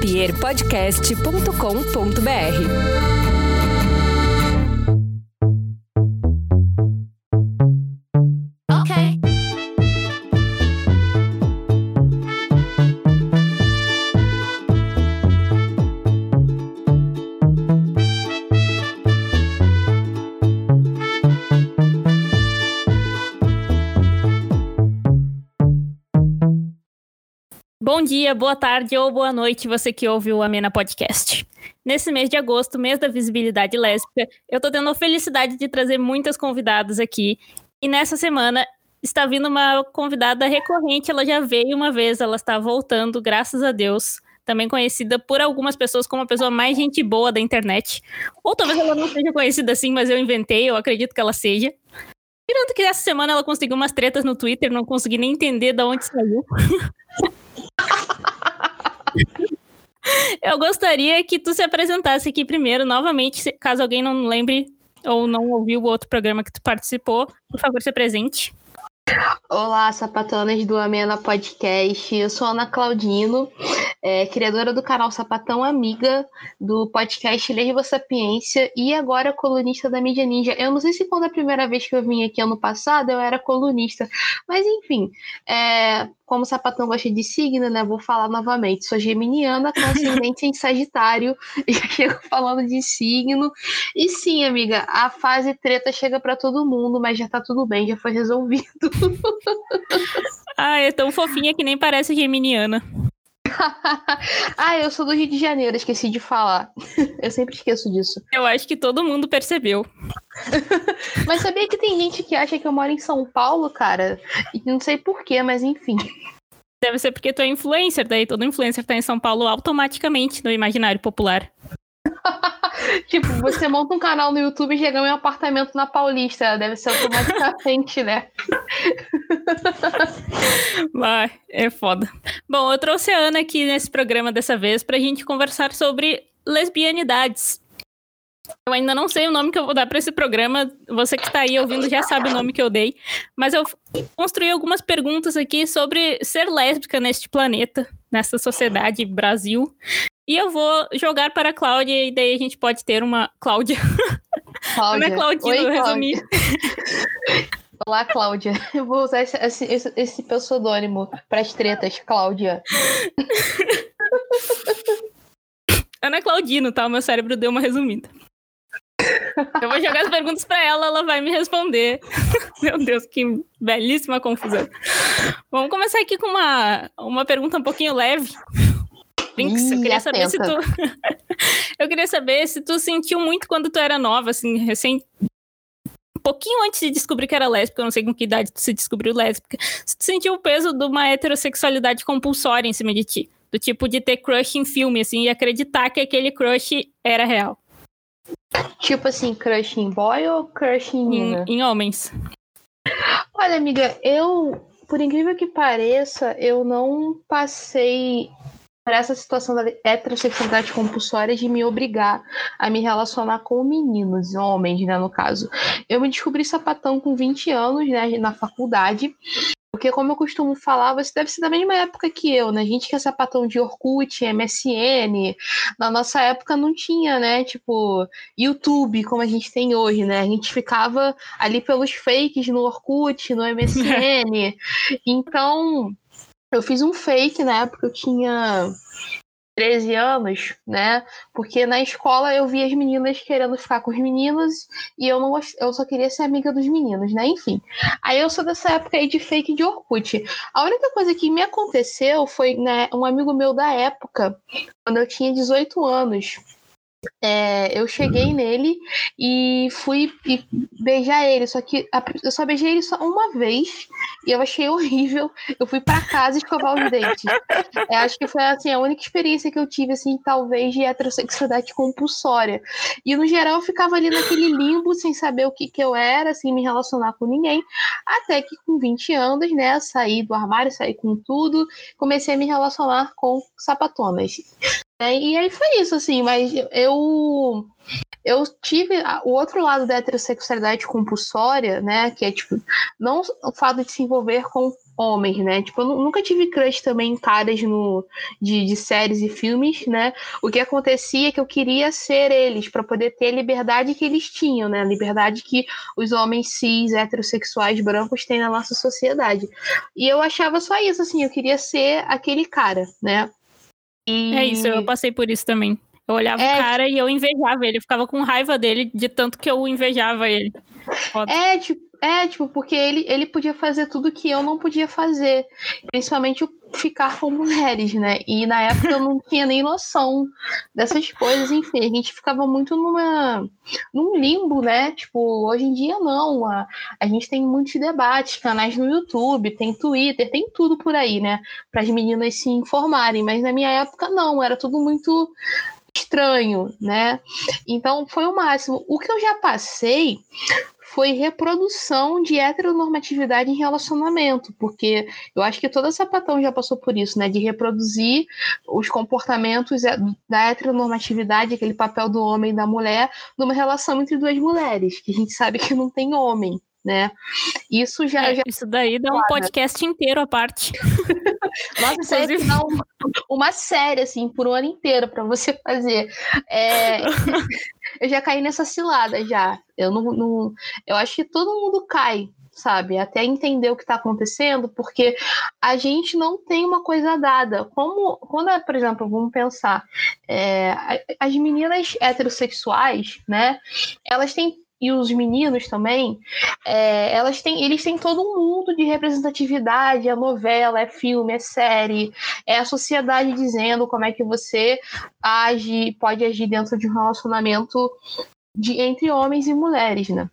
pierpodcast.com.br. dia, boa tarde ou boa noite, você que ouve o Amena Podcast. Nesse mês de agosto, mês da visibilidade lésbica, eu tô tendo a felicidade de trazer muitas convidadas aqui. E nessa semana está vindo uma convidada recorrente, ela já veio uma vez, ela está voltando, graças a Deus. Também conhecida por algumas pessoas como a pessoa mais gente boa da internet. Ou talvez ela não seja conhecida assim, mas eu inventei, eu acredito que ela seja. Tirando que essa semana ela conseguiu umas tretas no Twitter, não consegui nem entender de onde saiu. Eu gostaria que tu se apresentasse aqui primeiro, novamente, caso alguém não lembre ou não ouviu o outro programa que tu participou, por favor, se apresente. Olá, sapatonas do Amena Podcast. Eu sou Ana Claudino, é, criadora do canal Sapatão Amiga, do podcast Lesbo Sapiência e agora colunista da Mídia Ninja. Eu não sei se quando a primeira vez que eu vim aqui ano passado eu era colunista, mas enfim, é, como o sapatão gosta de signo, né? Vou falar novamente. Sou geminiana com ascendente em Sagitário. E chego falando de signo. E sim, amiga, a fase treta chega para todo mundo, mas já tá tudo bem, já foi resolvido. ah, é tão fofinha que nem parece geminiana. ah, eu sou do Rio de Janeiro, esqueci de falar. eu sempre esqueço disso. Eu acho que todo mundo percebeu. mas sabia que tem gente que acha que eu moro em São Paulo, cara? E não sei porquê, mas enfim. Deve ser porque tu é influencer, daí todo influencer tá em São Paulo automaticamente no imaginário popular. tipo, você monta um canal no YouTube e chega em um apartamento na Paulista. Deve ser automaticamente, né? Vai, é foda. Bom, eu trouxe a Ana aqui nesse programa dessa vez pra gente conversar sobre lesbianidades. Eu ainda não sei o nome que eu vou dar para esse programa. Você que está aí ouvindo já sabe o nome que eu dei. Mas eu construí algumas perguntas aqui sobre ser lésbica neste planeta, nessa sociedade Brasil. E eu vou jogar para a Cláudia e daí a gente pode ter uma. Cláudia. Cláudia. Não é Claudino, Oi, resumir. Olá, Cláudia. Eu vou usar esse, esse, esse pseudônimo para as tretas, Cláudia. Ana Claudino, tá? O meu cérebro deu uma resumida. Eu vou jogar as perguntas para ela, ela vai me responder. Meu Deus, que belíssima confusão. Vamos começar aqui com uma, uma pergunta um pouquinho leve. Brinks, eu queria saber se tu. eu queria saber se tu sentiu muito quando tu era nova, assim, recém. Um pouquinho antes de descobrir que era lésbica, eu não sei com que idade tu se descobriu lésbica, se tu sentiu o peso de uma heterossexualidade compulsória em cima de ti. Do tipo de ter crush em filme, assim, e acreditar que aquele crush era real. Tipo assim, crush em boy ou crush em? Em, em homens. Olha, amiga, eu, por incrível que pareça, eu não passei por essa situação da heterossexualidade compulsória de me obrigar a me relacionar com meninos, homens, né, no caso. Eu me descobri sapatão com 20 anos, né, na faculdade, porque, como eu costumo falar, você deve ser da mesma época que eu, né? A gente que é sapatão de Orkut, MSN. Na nossa época não tinha, né? Tipo, YouTube, como a gente tem hoje, né? A gente ficava ali pelos fakes no Orkut, no MSN. então, eu fiz um fake na época, eu tinha 13 anos, né? Porque na escola eu via as meninas querendo ficar com os meninos e eu não eu só queria ser amiga dos meninos, né? Enfim. Aí eu sou dessa época aí de fake de Orkut. A única coisa que me aconteceu foi, né, um amigo meu da época, quando eu tinha 18 anos, é, eu cheguei nele e fui beijar ele, só que a, eu só beijei ele só uma vez e eu achei horrível. Eu fui para casa escovar os dentes. É, acho que foi assim, a única experiência que eu tive, assim, talvez de heterossexualidade compulsória. E no geral eu ficava ali naquele limbo sem saber o que, que eu era, sem me relacionar com ninguém. Até que com 20 anos, né, saí do armário, saí com tudo, comecei a me relacionar com sapatonas. É, e aí foi isso, assim, mas eu eu tive o outro lado da heterossexualidade compulsória, né, que é tipo, não o fato de se envolver com homens, né? Tipo, eu nunca tive crush também em caras no, de, de séries e filmes, né? O que acontecia é que eu queria ser eles para poder ter a liberdade que eles tinham, né? A liberdade que os homens cis, heterossexuais, brancos têm na nossa sociedade. E eu achava só isso, assim, eu queria ser aquele cara, né? E... É isso, eu passei por isso também. Eu olhava é, o cara e eu invejava ele, eu ficava com raiva dele de tanto que eu invejava ele. Foda. É, tipo, é, tipo, porque ele, ele podia fazer tudo que eu não podia fazer. Principalmente o ficar com mulheres, né? E na época eu não tinha nem noção dessas coisas, enfim, a gente ficava muito numa num limbo, né? Tipo, hoje em dia não, a, a gente tem muitos debates, canais no YouTube, tem Twitter, tem tudo por aí, né? Para as meninas se informarem, mas na minha época não, era tudo muito estranho, né? Então foi o máximo. O que eu já passei foi reprodução de heteronormatividade em relacionamento, porque eu acho que toda sapatão já passou por isso, né? De reproduzir os comportamentos da heteronormatividade, aquele papel do homem e da mulher, numa relação entre duas mulheres, que a gente sabe que não tem homem né? Isso já, é, já... Isso daí dá um podcast inteiro à parte. Nossa, isso dá uma, uma série, assim, por um ano inteiro para você fazer. É... eu já caí nessa cilada, já. Eu não, não... Eu acho que todo mundo cai sabe? Até entender o que está acontecendo, porque a gente não tem uma coisa dada. Como, quando, é, por exemplo, vamos pensar, é, as meninas heterossexuais, né? Elas têm e os meninos também, é, elas têm, eles têm todo um mundo de representatividade, é novela, é filme, é série, é a sociedade dizendo como é que você age, pode agir dentro de um relacionamento de, entre homens e mulheres, né?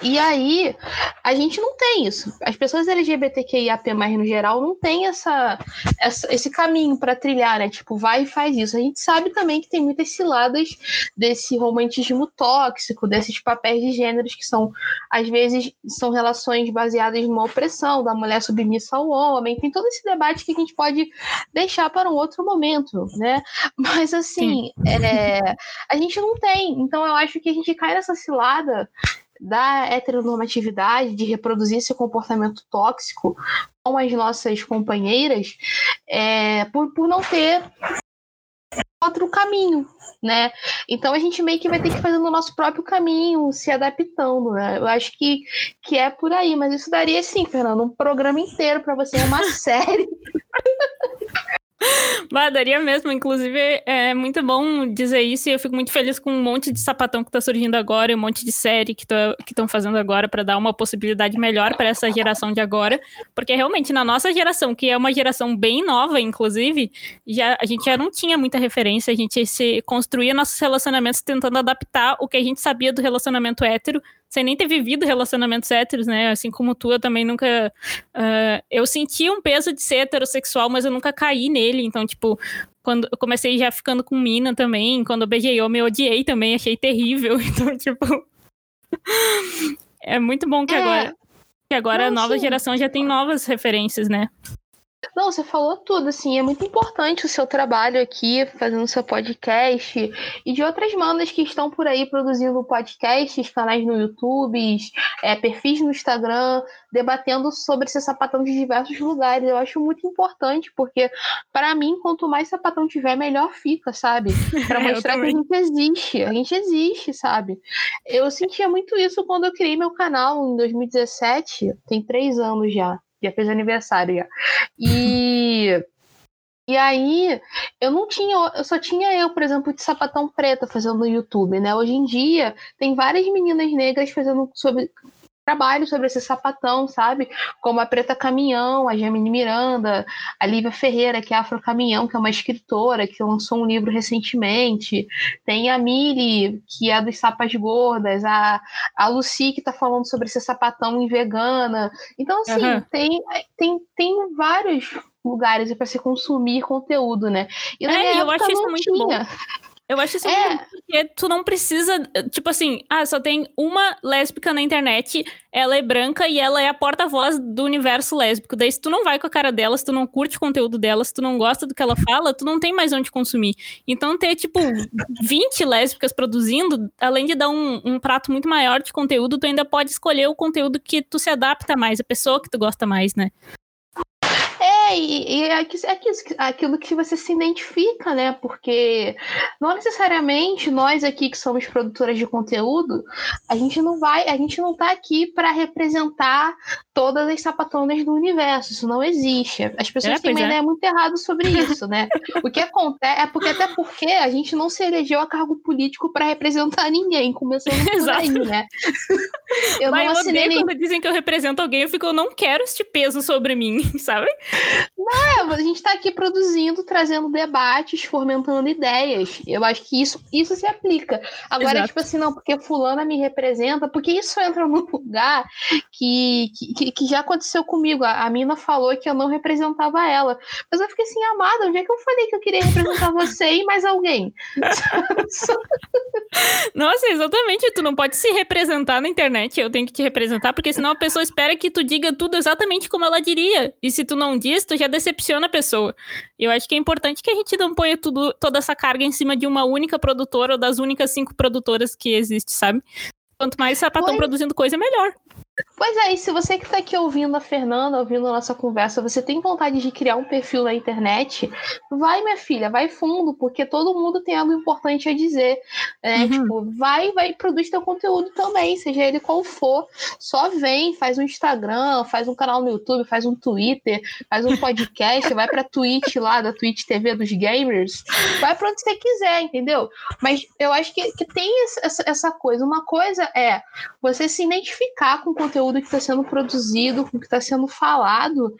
E aí, a gente não tem isso. As pessoas LGBTQIAP+, no geral, não tem essa, essa esse caminho para trilhar, né? Tipo, vai e faz isso. A gente sabe também que tem muitas ciladas desse romantismo tóxico, desses papéis de gêneros que são, às vezes, são relações baseadas numa opressão da mulher submissa ao homem. Tem todo esse debate que a gente pode deixar para um outro momento, né? Mas, assim, é, a gente não tem. Então, eu acho que a gente cai nessa cilada da heteronormatividade, de reproduzir esse comportamento tóxico com as nossas companheiras, é, por, por não ter outro caminho, né? Então a gente meio que vai ter que fazer o nosso próprio caminho, se adaptando, né? Eu acho que, que é por aí, mas isso daria sim, Fernando, um programa inteiro para você, uma série. Bah, daria mesmo. Inclusive, é muito bom dizer isso e eu fico muito feliz com um monte de sapatão que tá surgindo agora e um monte de série que estão fazendo agora para dar uma possibilidade melhor para essa geração de agora. Porque realmente, na nossa geração, que é uma geração bem nova, inclusive, já, a gente já não tinha muita referência, a gente se construía nossos relacionamentos tentando adaptar o que a gente sabia do relacionamento hétero sem nem ter vivido relacionamentos héteros, né? Assim como tu, eu também nunca. Uh, eu senti um peso de ser heterossexual, mas eu nunca caí nele. Então, tipo, quando eu comecei já ficando com mina também, quando eu beijei homem, eu odiei também, achei terrível. Então, tipo. é muito bom que é. agora. Que agora Não, a nova sim. geração já tem novas referências, né? Não, você falou tudo, assim, é muito importante o seu trabalho aqui, fazendo seu podcast, e de outras bandas que estão por aí produzindo podcasts, canais no YouTube, é, perfis no Instagram, debatendo sobre esse sapatão de diversos lugares. Eu acho muito importante, porque, para mim, quanto mais sapatão tiver, melhor fica, sabe? Para mostrar que a gente existe, a gente existe, sabe? Eu sentia muito isso quando eu criei meu canal em 2017, tem três anos já já fez aniversário já. E. E aí, eu não tinha, eu só tinha eu, por exemplo, de sapatão preta fazendo no YouTube, né? Hoje em dia, tem várias meninas negras fazendo sobre trabalho sobre esse sapatão, sabe? Como a Preta Caminhão, a Jamine Miranda, a Lívia Ferreira, que é Afro Caminhão, que é uma escritora que lançou um livro recentemente. Tem a Miri, que é dos Sapas Gordas, a, a Lucy, que está falando sobre esse sapatão em vegana. Então, assim, uhum. tem, tem, tem vários lugares para se consumir conteúdo, né? E é, eu acho isso muito tinha. bom. Eu acho isso é. porque tu não precisa, tipo assim, ah, só tem uma lésbica na internet, ela é branca e ela é a porta-voz do universo lésbico. Daí, se tu não vai com a cara dela, se tu não curte o conteúdo dela, se tu não gosta do que ela fala, tu não tem mais onde consumir. Então, ter, tipo, 20 lésbicas produzindo, além de dar um, um prato muito maior de conteúdo, tu ainda pode escolher o conteúdo que tu se adapta mais, a pessoa que tu gosta mais, né? É, e, e é, é aquilo que você se identifica, né? Porque não necessariamente nós aqui que somos produtoras de conteúdo, a gente não vai, a gente não tá aqui para representar todas as sapatonas do universo. Isso não existe. As pessoas é, têm uma é. ideia muito errada sobre isso, né? o que acontece é porque até porque a gente não se elegeu a cargo político para representar ninguém, começando por aí, né? eu Mas não assinei nem... quando dizem que eu represento alguém, eu fico, eu não quero este peso sobre mim, sabe? Não, a gente está aqui produzindo, trazendo debates, fomentando ideias. Eu acho que isso, isso se aplica. Agora, Exato. tipo assim, não, porque fulana me representa, porque isso entra num lugar que, que, que já aconteceu comigo. A, a mina falou que eu não representava ela. Mas eu fiquei assim, amada, onde é que eu falei que eu queria representar você e mais alguém? Nossa, exatamente. Tu não pode se representar na internet. Eu tenho que te representar, porque senão a pessoa espera que tu diga tudo exatamente como ela diria. E se tu não diz, tu já decepciona a pessoa. Eu acho que é importante que a gente não ponha tudo, toda essa carga em cima de uma única produtora ou das únicas cinco produtoras que existe, sabe? Quanto mais sapatão produzindo coisa, melhor. Pois é, e se você que está aqui ouvindo a Fernanda, ouvindo a nossa conversa, você tem vontade de criar um perfil na internet, vai, minha filha, vai fundo, porque todo mundo tem algo importante a dizer. Né? Uhum. Tipo, vai, vai, produz teu conteúdo também, seja ele qual for. Só vem, faz um Instagram, faz um canal no YouTube, faz um Twitter, faz um podcast, vai pra Twitch lá, da Twitch TV dos gamers, vai pra onde você quiser, entendeu? Mas eu acho que, que tem essa, essa coisa. Uma coisa é você se identificar com conteúdo que está sendo produzido, com o que está sendo falado,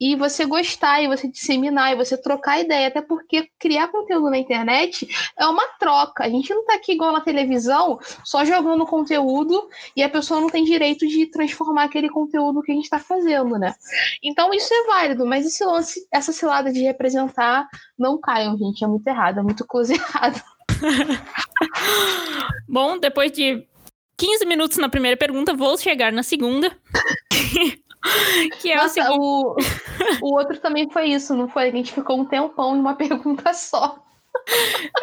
e você gostar, e você disseminar, e você trocar ideia, até porque criar conteúdo na internet é uma troca. A gente não está aqui igual na televisão, só jogando conteúdo, e a pessoa não tem direito de transformar aquele conteúdo que a gente está fazendo, né? Então isso é válido, mas esse lance, essa cilada de representar, não caiam, gente, é muito errado, é muito coisa errada. Bom, depois de 15 minutos na primeira pergunta, vou chegar na segunda. que é Nossa, o seguinte. O, o outro também foi isso, não foi? A gente ficou um tempão em uma pergunta só.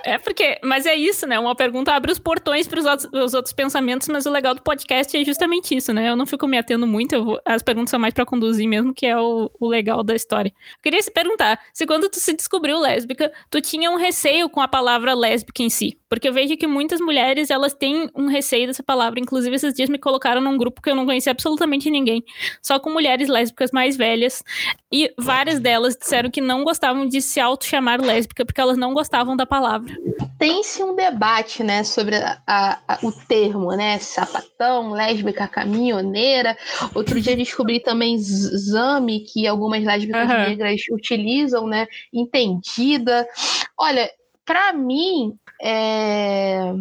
É porque, mas é isso, né? Uma pergunta abre os portões para os outros, pensamentos, mas o legal do podcast é justamente isso, né? Eu não fico me atendo muito, vou, as perguntas são mais para conduzir mesmo, que é o, o, legal da história. Eu queria se perguntar, se quando tu se descobriu lésbica, tu tinha um receio com a palavra lésbica em si? Porque eu vejo que muitas mulheres, elas têm um receio dessa palavra. Inclusive, esses dias me colocaram num grupo que eu não conhecia absolutamente ninguém, só com mulheres lésbicas mais velhas, e várias delas disseram que não gostavam de se auto-chamar lésbica, porque elas não gostavam da palavra. Tem-se um debate, né, sobre a, a, o termo, né, sapatão, lésbica, caminhoneira. Outro dia descobri também zame, que algumas lésbicas uhum. negras utilizam, né, entendida. Olha, para mim, é...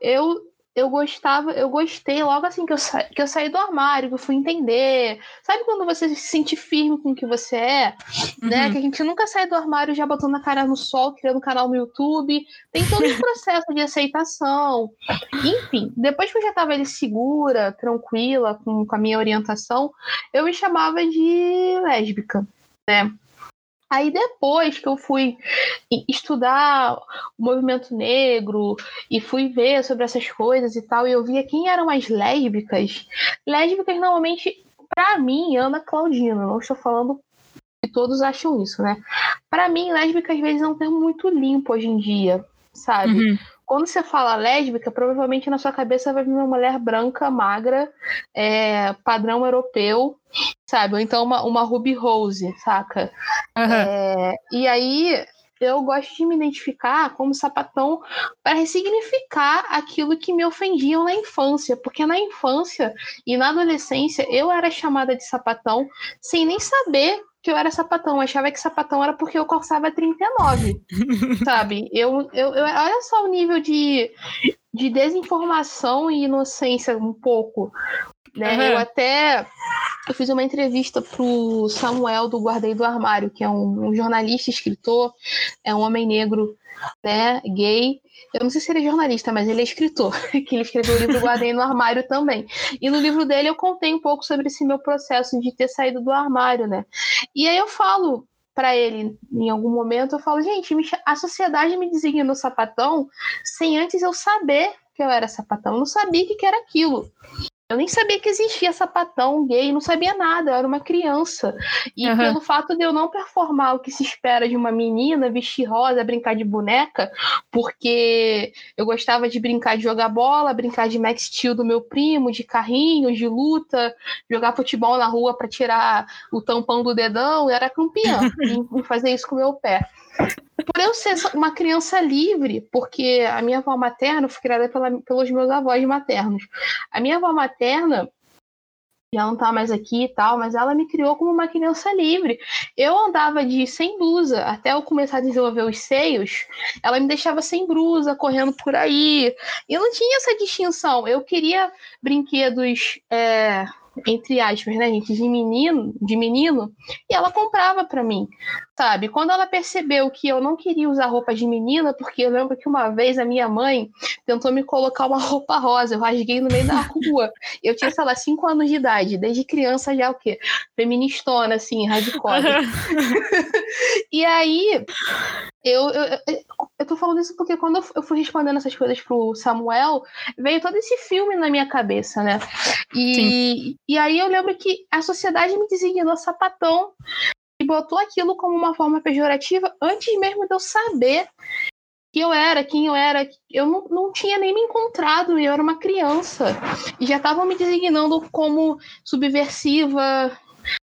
eu eu gostava, eu gostei logo assim que eu, sa que eu saí do armário, que eu fui entender. Sabe quando você se sente firme com o que você é? Né? Uhum. Né? Que a gente nunca sai do armário já botando a cara no sol, criando um canal no YouTube. Tem todo um processo de aceitação. Enfim, depois que eu já estava ali segura, tranquila com, com a minha orientação, eu me chamava de lésbica, né? Aí depois que eu fui estudar o movimento negro e fui ver sobre essas coisas e tal, e eu via quem eram as lésbicas. Lésbicas normalmente, para mim, Ana Claudina, não estou falando que todos acham isso, né? Para mim, lésbica às vezes é um termo muito limpo hoje em dia, sabe? Uhum. Quando você fala lésbica, provavelmente na sua cabeça vai vir uma mulher branca, magra, é, padrão europeu, sabe? Ou então uma, uma Ruby Rose, saca? Uhum. É, e aí eu gosto de me identificar como sapatão para ressignificar aquilo que me ofendiam na infância, porque na infância e na adolescência eu era chamada de sapatão sem nem saber que eu era sapatão. Eu achava que sapatão era porque eu calçava 39, sabe? Eu, eu, eu, olha só o nível de, de desinformação e inocência um pouco. Né? Uhum. Eu até eu fiz uma entrevista pro Samuel do Guardei do Armário, que é um, um jornalista, escritor, é um homem negro, né, gay, eu não sei se ele é jornalista, mas ele é escritor, que ele escreveu o livro Guardei no Armário também. E no livro dele eu contei um pouco sobre esse meu processo de ter saído do armário, né? E aí eu falo para ele, em algum momento, eu falo, gente, a sociedade me designou sapatão sem antes eu saber que eu era sapatão. Eu não sabia o que era aquilo. Eu nem sabia que existia sapatão gay, não sabia nada, eu era uma criança. E uhum. pelo fato de eu não performar o que se espera de uma menina, vestir rosa, brincar de boneca, porque eu gostava de brincar de jogar bola, brincar de Max Steel do meu primo, de carrinho, de luta, jogar futebol na rua para tirar o tampão do dedão, eu era campeã em fazer isso com o meu pé por eu ser uma criança livre, porque a minha avó materna foi criada pela, pelos meus avós maternos. A minha avó materna já não tá mais aqui e tal, mas ela me criou como uma criança livre. Eu andava de sem blusa até eu começar a desenvolver os seios, ela me deixava sem blusa, correndo por aí. E não tinha essa distinção. Eu queria brinquedos. É entre aspas, né, gente, de menino, de menino, e ela comprava para mim, sabe? Quando ela percebeu que eu não queria usar roupa de menina, porque eu lembro que uma vez a minha mãe tentou me colocar uma roupa rosa, eu rasguei no meio da rua. Eu tinha, sei lá, cinco anos de idade, desde criança já o quê? Feministona, assim, hardcore. e aí, eu, eu, eu tô falando isso porque quando eu fui respondendo essas coisas pro Samuel, veio todo esse filme na minha cabeça, né? E, e aí eu lembro que a sociedade me designou sapatão botou aquilo como uma forma pejorativa antes mesmo de eu saber que eu era, quem eu era. Eu não, não tinha nem me encontrado, eu era uma criança. E já estavam me designando como subversiva,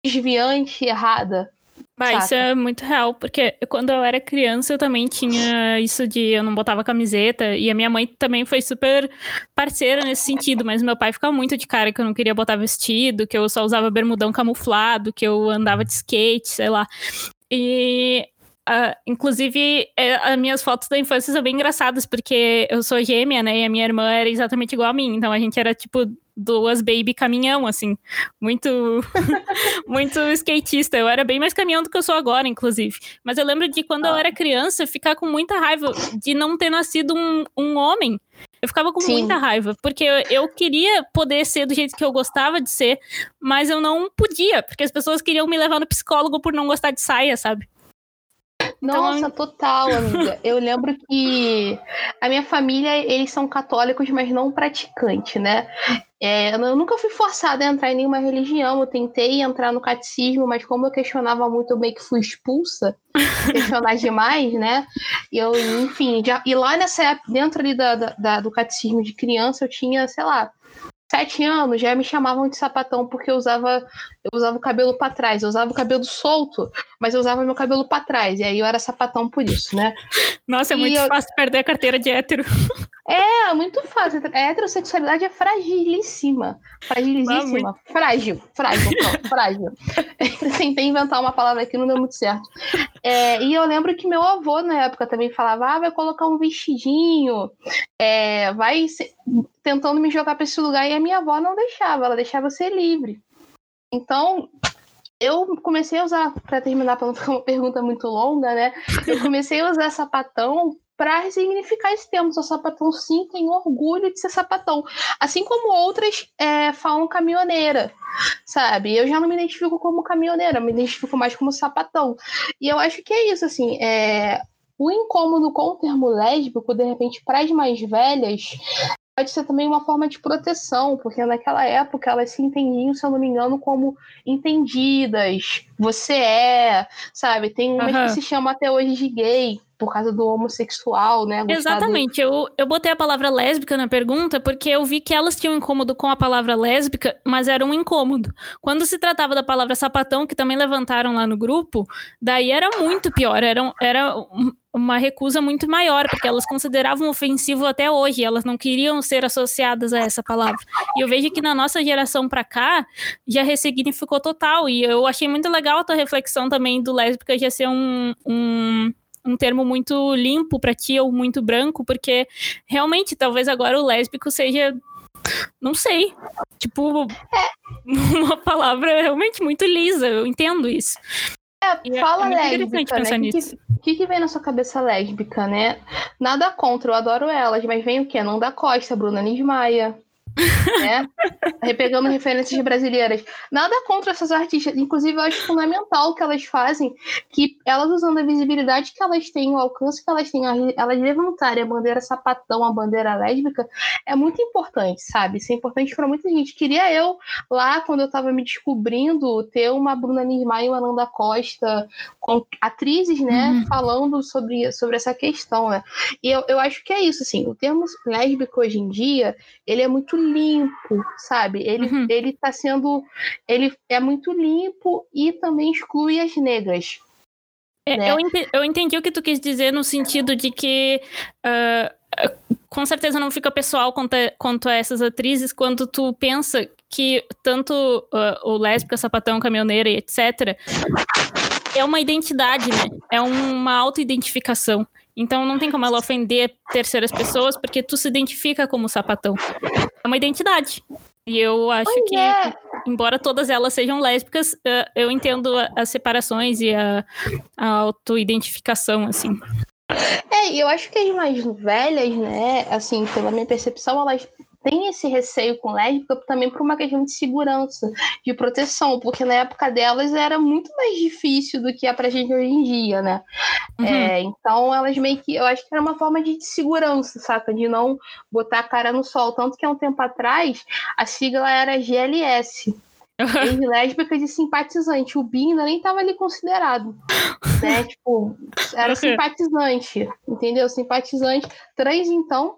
desviante, errada. Mas isso é muito real, porque quando eu era criança eu também tinha isso de eu não botava camiseta, e a minha mãe também foi super parceira nesse sentido, mas meu pai ficava muito de cara que eu não queria botar vestido, que eu só usava bermudão camuflado, que eu andava de skate, sei lá. E Uh, inclusive, é, as minhas fotos da infância são bem engraçadas, porque eu sou gêmea, né? E a minha irmã era exatamente igual a mim. Então a gente era tipo duas baby caminhão, assim. Muito, muito skatista. Eu era bem mais caminhão do que eu sou agora, inclusive. Mas eu lembro de quando ah. eu era criança, ficar com muita raiva de não ter nascido um, um homem. Eu ficava com Sim. muita raiva, porque eu, eu queria poder ser do jeito que eu gostava de ser, mas eu não podia, porque as pessoas queriam me levar no psicólogo por não gostar de saia, sabe? Então, Nossa, então... total, amiga. Eu lembro que a minha família, eles são católicos, mas não praticantes, né? É, eu nunca fui forçada a entrar em nenhuma religião. Eu tentei entrar no catecismo, mas como eu questionava muito, eu meio que fui expulsa. questionar demais, né? E eu, enfim, já, e lá nessa época, dentro ali da, da, do catecismo de criança, eu tinha, sei lá, sete anos já me chamavam de sapatão porque eu usava eu usava o cabelo para trás, eu usava o cabelo solto, mas eu usava meu cabelo para trás, e aí eu era sapatão por isso, né? Nossa, é e muito eu... fácil perder a carteira de hétero. É, muito fácil. A heterossexualidade é fragilíssima. Fragilíssima. Frágil. Frágil, não, frágil. Tentei inventar uma palavra aqui, não deu muito certo. É, e eu lembro que meu avô, na época, também falava: ah, vai colocar um vestidinho, é, vai tentando me jogar para esse lugar. E a minha avó não deixava, ela deixava ser livre. Então, eu comecei a usar, para terminar, para não ficar uma pergunta muito longa, né? Eu comecei a usar sapatão para ressignificar esse termo. Sou sapatão, sim, tenho orgulho de ser sapatão. Assim como outras é, falam caminhoneira, sabe? Eu já não me identifico como caminhoneira, me identifico mais como sapatão. E eu acho que é isso, assim, é... O incômodo com o termo lésbico, de repente, para as mais velhas, pode ser também uma forma de proteção, porque naquela época elas se entendiam, se eu não me engano, como entendidas. Você é, sabe? Tem uma uhum. que se chama até hoje de gay, por causa do homossexual, né? Exatamente. Eu, eu botei a palavra lésbica na pergunta porque eu vi que elas tinham incômodo com a palavra lésbica, mas era um incômodo. Quando se tratava da palavra sapatão, que também levantaram lá no grupo, daí era muito pior. Era, era uma recusa muito maior, porque elas consideravam ofensivo até hoje, elas não queriam ser associadas a essa palavra. E eu vejo que na nossa geração para cá já ressignificou total. E eu achei muito legal a tua reflexão também do lésbica já ser um, um um termo muito limpo para ti ou muito branco, porque realmente talvez agora o lésbico seja não sei. Tipo, é. uma palavra realmente muito lisa, eu entendo isso. É, fala é lésbica, né? O que, que, vem na sua cabeça lésbica, né? Nada contra, eu adoro elas, mas vem o quê? Não da Costa, Bruna Nismaia. Né? Repegando referências brasileiras. Nada contra essas artistas, inclusive eu acho fundamental o que elas fazem, que elas usando a visibilidade que elas têm, o alcance que elas têm, elas levantarem a bandeira sapatão, a bandeira lésbica, é muito importante, sabe? Isso é importante para muita gente. Queria eu, lá quando eu estava me descobrindo, ter uma Bruna Nirmay e uma Nanda Costa, com atrizes, né, uhum. falando sobre, sobre essa questão, né? E eu, eu acho que é isso, assim, o termo lésbico hoje em dia, ele é muito limpo, sabe? Ele, uhum. ele tá sendo. Ele é muito limpo e também exclui as negras. É, né? eu, entendi, eu entendi o que tu quis dizer no sentido de que. Uh, com certeza não fica pessoal quanto a, quanto a essas atrizes quando tu pensa que tanto uh, o lésbica, sapatão, caminhoneira e etc. é uma identidade, né? É uma autoidentificação. Então não tem como ela ofender terceiras pessoas porque tu se identifica como sapatão. É uma identidade. E eu acho que, é. embora todas elas sejam lésbicas, eh, eu entendo as separações e a, a autoidentificação, assim. É, eu acho que as mais velhas, né, assim, pela minha percepção, elas tem esse receio com lésbica também por uma questão de segurança, de proteção, porque na época delas era muito mais difícil do que é pra gente hoje em dia, né? Uhum. É, então elas meio que. Eu acho que era uma forma de segurança, saca? De não botar a cara no sol. Tanto que há um tempo atrás a sigla era GLS. Uhum. lésbica de simpatizante. O bi ainda nem estava ali considerado. Né? tipo, era uhum. simpatizante, entendeu? Simpatizante. Trans, então,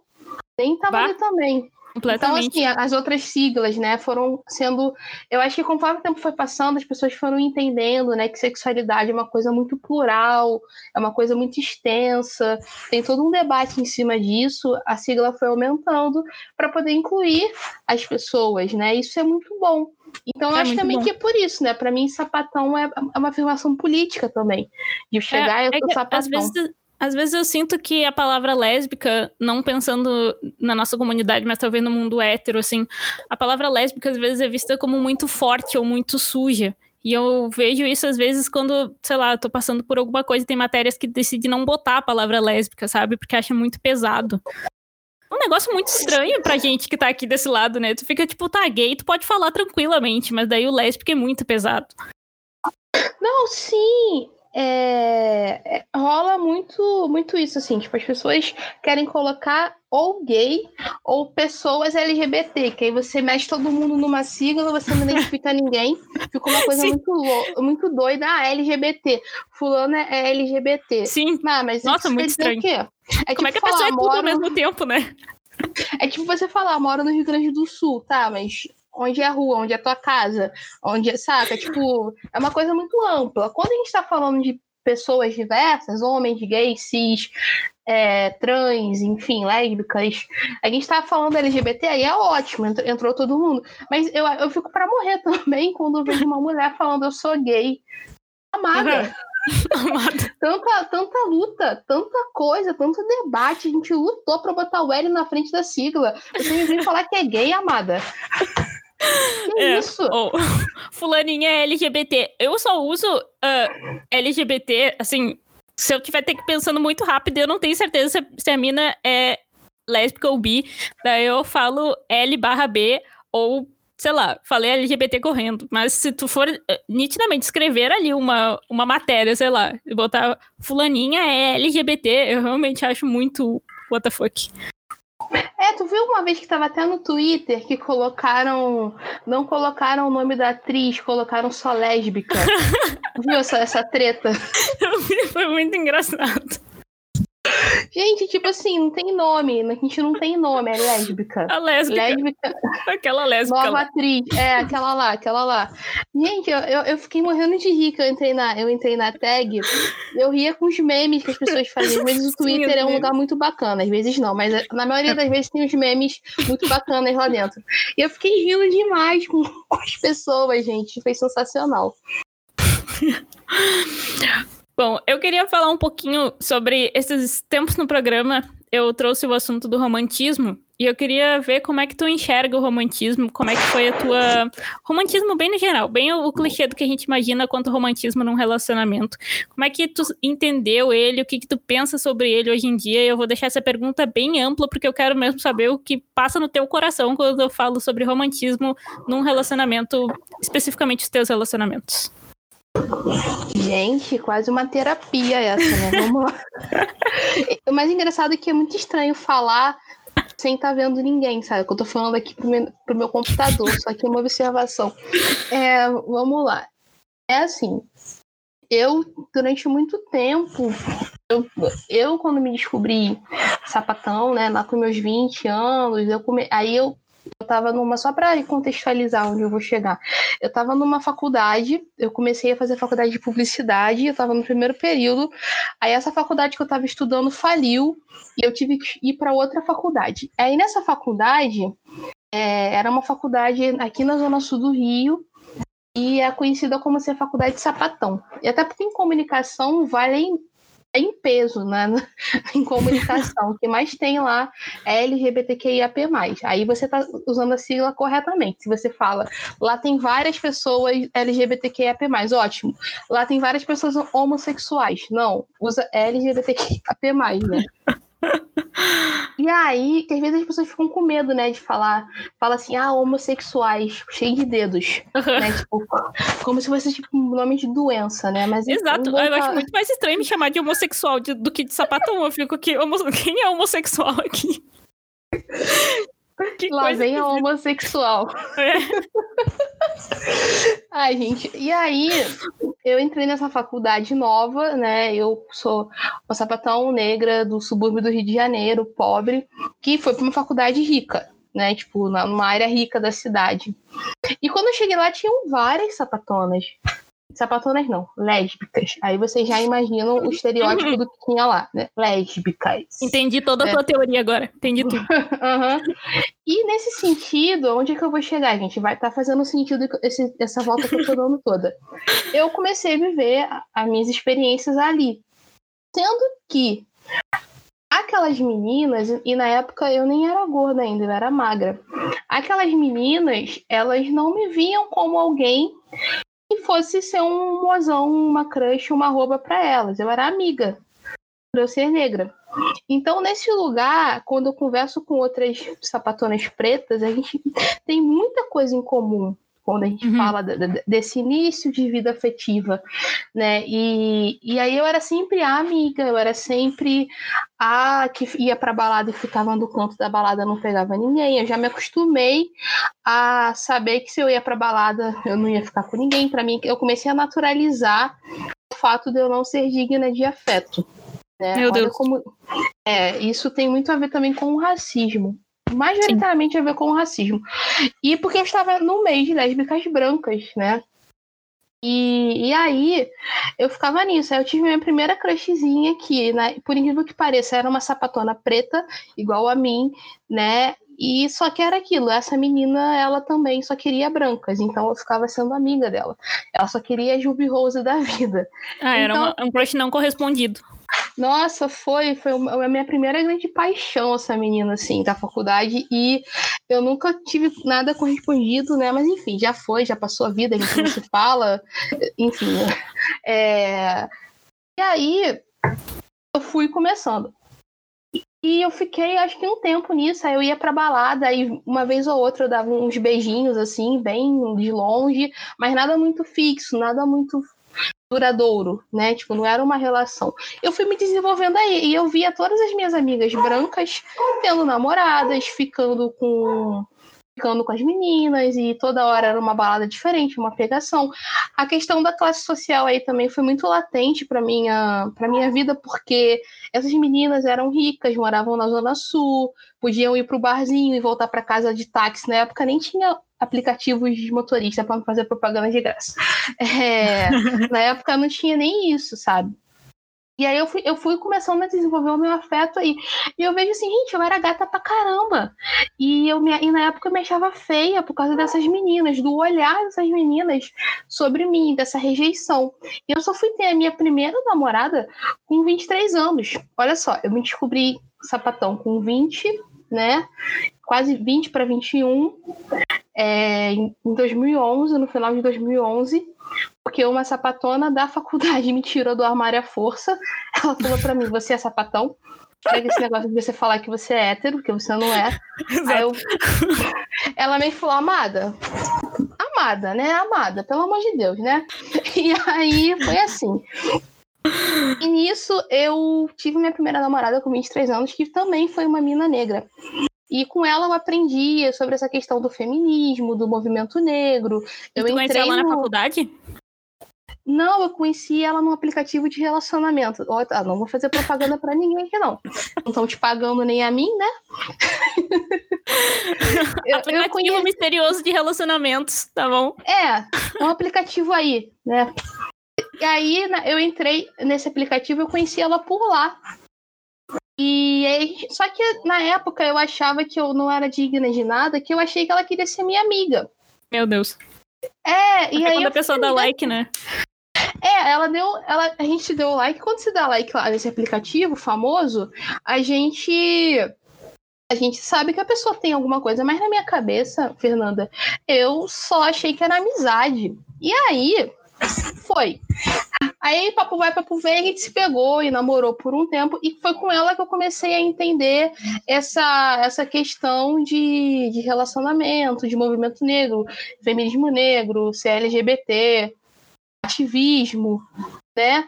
nem estava ali também. Completamente. Então, assim, as outras siglas, né, foram sendo. Eu acho que conforme o tempo foi passando, as pessoas foram entendendo, né, que sexualidade é uma coisa muito plural, é uma coisa muito extensa, tem todo um debate em cima disso. A sigla foi aumentando para poder incluir as pessoas, né? Isso é muito bom. Então, eu é acho também bom. que é por isso, né? Para mim, sapatão é, é uma afirmação política também. De chegar é, e eu sou é sapatão. Às vezes, às vezes eu sinto que a palavra lésbica, não pensando na nossa comunidade, mas talvez no mundo hétero, assim, a palavra lésbica às vezes é vista como muito forte ou muito suja. E eu vejo isso às vezes quando, sei lá, eu tô passando por alguma coisa e tem matérias que decidem não botar a palavra lésbica, sabe? Porque acha muito pesado. É um negócio muito estranho pra gente que tá aqui desse lado, né? Tu fica tipo, tá gay, tu pode falar tranquilamente, mas daí o lésbico é muito pesado. Não, sim, é, é, rola muito, muito isso, assim, tipo, as pessoas querem colocar ou gay ou pessoas LGBT, que aí você mexe todo mundo numa sigla, você não identifica ninguém, fica uma coisa muito, muito doida, ah, LGBT, fulano é LGBT. Sim, ah, mas Nossa, muito estranho. É Como tipo é que a pessoa é tudo moro... ao mesmo tempo, né? É tipo você falar, moro no Rio Grande do Sul, tá, mas onde é a rua, onde é a tua casa, onde é, saca? Tipo, é uma coisa muito ampla. Quando a gente está falando de pessoas diversas, homens, gays, cis, é, trans, enfim, lésbicas, a gente tá falando LGBT, aí é ótimo, entrou, entrou todo mundo. Mas eu, eu fico para morrer também quando eu vejo uma mulher falando eu sou gay. Amada. Uhum. tanta, tanta luta, tanta coisa, tanto debate. A gente lutou para botar o L na frente da sigla. Você me vem falar que é gay, amada. Que é, isso? Oh, fulaninha é LGBT. Eu só uso uh, LGBT, assim, se eu tiver ter que pensando muito rápido, eu não tenho certeza se, se a mina é lésbica ou bi. Daí eu falo L barra B ou sei lá, falei LGBT correndo, mas se tu for uh, nitidamente escrever ali uma, uma matéria, sei lá, e botar fulaninha é LGBT, eu realmente acho muito what the fuck. É, tu viu uma vez que tava até no Twitter que colocaram. Não colocaram o nome da atriz, colocaram só lésbica. viu essa, essa treta? Eu vi, foi muito engraçado. Gente, tipo assim, não tem nome. A gente não tem nome, é lésbica. A lésbica. Lésbica. Aquela lésbica. Nova lá. atriz. É, aquela lá, aquela lá. Gente, eu, eu, eu, fiquei morrendo de rir que eu entrei na, eu entrei na tag. Eu ria com os memes que as pessoas fazem. Às vezes o Twitter Sim, é um lugar muito bacana, às vezes não, mas na maioria das vezes tem os memes muito bacanas lá dentro. E eu fiquei rindo demais com, com as pessoas, gente. Foi sensacional. Bom, eu queria falar um pouquinho sobre esses tempos no programa. eu trouxe o assunto do romantismo e eu queria ver como é que tu enxerga o romantismo, como é que foi a tua. Romantismo bem no geral, bem o, clichê do que a gente imagina quanto romantismo num relacionamento. Como é que tu entendeu ele, o que, que tu pensa sobre ele hoje em dia? Eu vou deixar essa pergunta bem ampla, porque eu quero mesmo saber o que passa no teu coração quando eu falo sobre romantismo num relacionamento, especificamente os teus relacionamentos. Gente, quase uma terapia essa, né? Vamos lá. o mais engraçado é que é muito estranho falar sem estar tá vendo ninguém, sabe? Que eu tô falando aqui pro meu, pro meu computador, só que é uma observação. É, vamos lá. É assim, eu, durante muito tempo, eu, eu quando me descobri sapatão, né, lá com meus 20 anos, eu come... aí eu eu estava numa, só para contextualizar onde eu vou chegar. Eu estava numa faculdade, eu comecei a fazer faculdade de publicidade, eu estava no primeiro período. Aí essa faculdade que eu estava estudando faliu e eu tive que ir para outra faculdade. Aí nessa faculdade, é, era uma faculdade aqui na zona sul do Rio, e é conhecida como ser faculdade de sapatão. E até porque em comunicação vale em peso né, em comunicação. o que mais tem lá é LGBTQIAP+. Aí você está usando a sigla corretamente. Se você fala, lá tem várias pessoas LGBTQIAP+, ótimo. Lá tem várias pessoas homossexuais. Não, usa LGBTQIAP+, né? E aí, que às vezes as pessoas ficam com medo, né, de falar, fala assim, ah, homossexuais, cheio de dedos, né, tipo, como se fosse, tipo, um nome de doença, né, mas... Exato, eu acho muito mais estranho me chamar de homossexual de, do que de sapatão, eu fico que, homo... quem é homossexual aqui? Que Lá vem a homossexual. É. Ai, gente. E aí, eu entrei nessa faculdade nova, né? Eu sou uma sapatão negra do subúrbio do Rio de Janeiro, pobre, que foi para uma faculdade rica, né? Tipo, numa área rica da cidade. E quando eu cheguei lá, tinham várias sapatonas sapatonas não, lésbicas. Aí vocês já imaginam o estereótipo uhum. do que tinha lá, né? Lésbicas. Entendi toda a é. tua teoria agora. Entendi tudo. uhum. E nesse sentido, onde é que eu vou chegar, gente? Vai estar tá fazendo sentido esse, essa volta que eu tô dando toda. Eu comecei a viver as minhas experiências ali. Sendo que aquelas meninas, e na época eu nem era gorda ainda, eu era magra. Aquelas meninas, elas não me viam como alguém que fosse ser um mozão, uma crush, uma roupa para elas. Eu era amiga, por eu ser negra. Então, nesse lugar, quando eu converso com outras sapatonas pretas, a gente tem muita coisa em comum quando a gente uhum. fala desse início de vida afetiva, né? E, e aí eu era sempre a amiga, eu era sempre a que ia para balada e ficava no canto da balada, não pegava ninguém. Eu já me acostumei a saber que se eu ia para balada, eu não ia ficar com ninguém. Para mim, eu comecei a naturalizar o fato de eu não ser digna de afeto. Né? Meu Olha Deus. Como... É, isso tem muito a ver também com o racismo majoritariamente Sim. a ver com o racismo. E porque eu estava no mês de lésbicas brancas, né? E, e aí eu ficava nisso. Aí eu tive minha primeira crushzinha que, né, por incrível que pareça, era uma sapatona preta, igual a mim, né? E só que era aquilo, essa menina, ela também só queria brancas, então eu ficava sendo amiga dela. Ela só queria a Juby Rose da vida. Ah, então, era uma, um crush não correspondido. Nossa, foi, foi a minha primeira grande paixão essa menina, assim, da faculdade, e eu nunca tive nada correspondido, né, mas enfim, já foi, já passou a vida, a gente não se fala, enfim, é... e aí eu fui começando. E eu fiquei, acho que um tempo nisso. Aí eu ia pra balada, aí uma vez ou outra eu dava uns beijinhos, assim, bem de longe, mas nada muito fixo, nada muito duradouro, né? Tipo, não era uma relação. Eu fui me desenvolvendo aí e eu via todas as minhas amigas brancas tendo namoradas, ficando com ficando com as meninas e toda hora era uma balada diferente, uma pegação. A questão da classe social aí também foi muito latente para minha para minha vida porque essas meninas eram ricas, moravam na zona sul, podiam ir pro barzinho e voltar para casa de táxi. Na época nem tinha aplicativos de motorista para fazer propaganda de graça. É, na época não tinha nem isso, sabe? E aí eu fui, eu fui começando a desenvolver o meu afeto aí. E eu vejo assim, gente, eu era gata pra caramba. E, eu me, e na época eu me achava feia por causa dessas meninas, do olhar dessas meninas sobre mim, dessa rejeição. E eu só fui ter a minha primeira namorada com 23 anos. Olha só, eu me descobri sapatão com 20, né? Quase 20 para 21, é, em 2011, no final de 2011, porque uma sapatona da faculdade me tirou do armário à força. Ela falou para mim: Você é sapatão? Pega esse negócio de você falar que você é hétero, que você não é. Eu... Ela me falou: Amada, amada, né? Amada, pelo amor de Deus, né? E aí foi assim. E nisso eu tive minha primeira namorada com 23 anos, que também foi uma mina negra. E com ela eu aprendi sobre essa questão do feminismo, do movimento negro. Eu tu entrei ela no... na faculdade? Não, eu conheci ela num aplicativo de relacionamento. Oh, tá, não vou fazer propaganda para ninguém aqui, não. Não estão te pagando nem a mim, né? eu, aplicativo eu conheci... misterioso de relacionamentos, tá bom? É, é um aplicativo aí, né? E aí eu entrei nesse aplicativo, eu conheci ela por lá. E aí, só que na época eu achava que eu não era digna de nada, que eu achei que ela queria ser minha amiga. Meu Deus. É, e Até aí. Quando a pessoa dá like, né? É, ela deu. Ela, a gente deu like. Quando você dá like lá nesse aplicativo famoso, a gente. A gente sabe que a pessoa tem alguma coisa, mas na minha cabeça, Fernanda, eu só achei que era amizade. E aí, foi. Aí, papo vai, papo vem, a gente se pegou e namorou por um tempo, e foi com ela que eu comecei a entender essa, essa questão de, de relacionamento, de movimento negro, feminismo negro, ser LGBT, ativismo, né?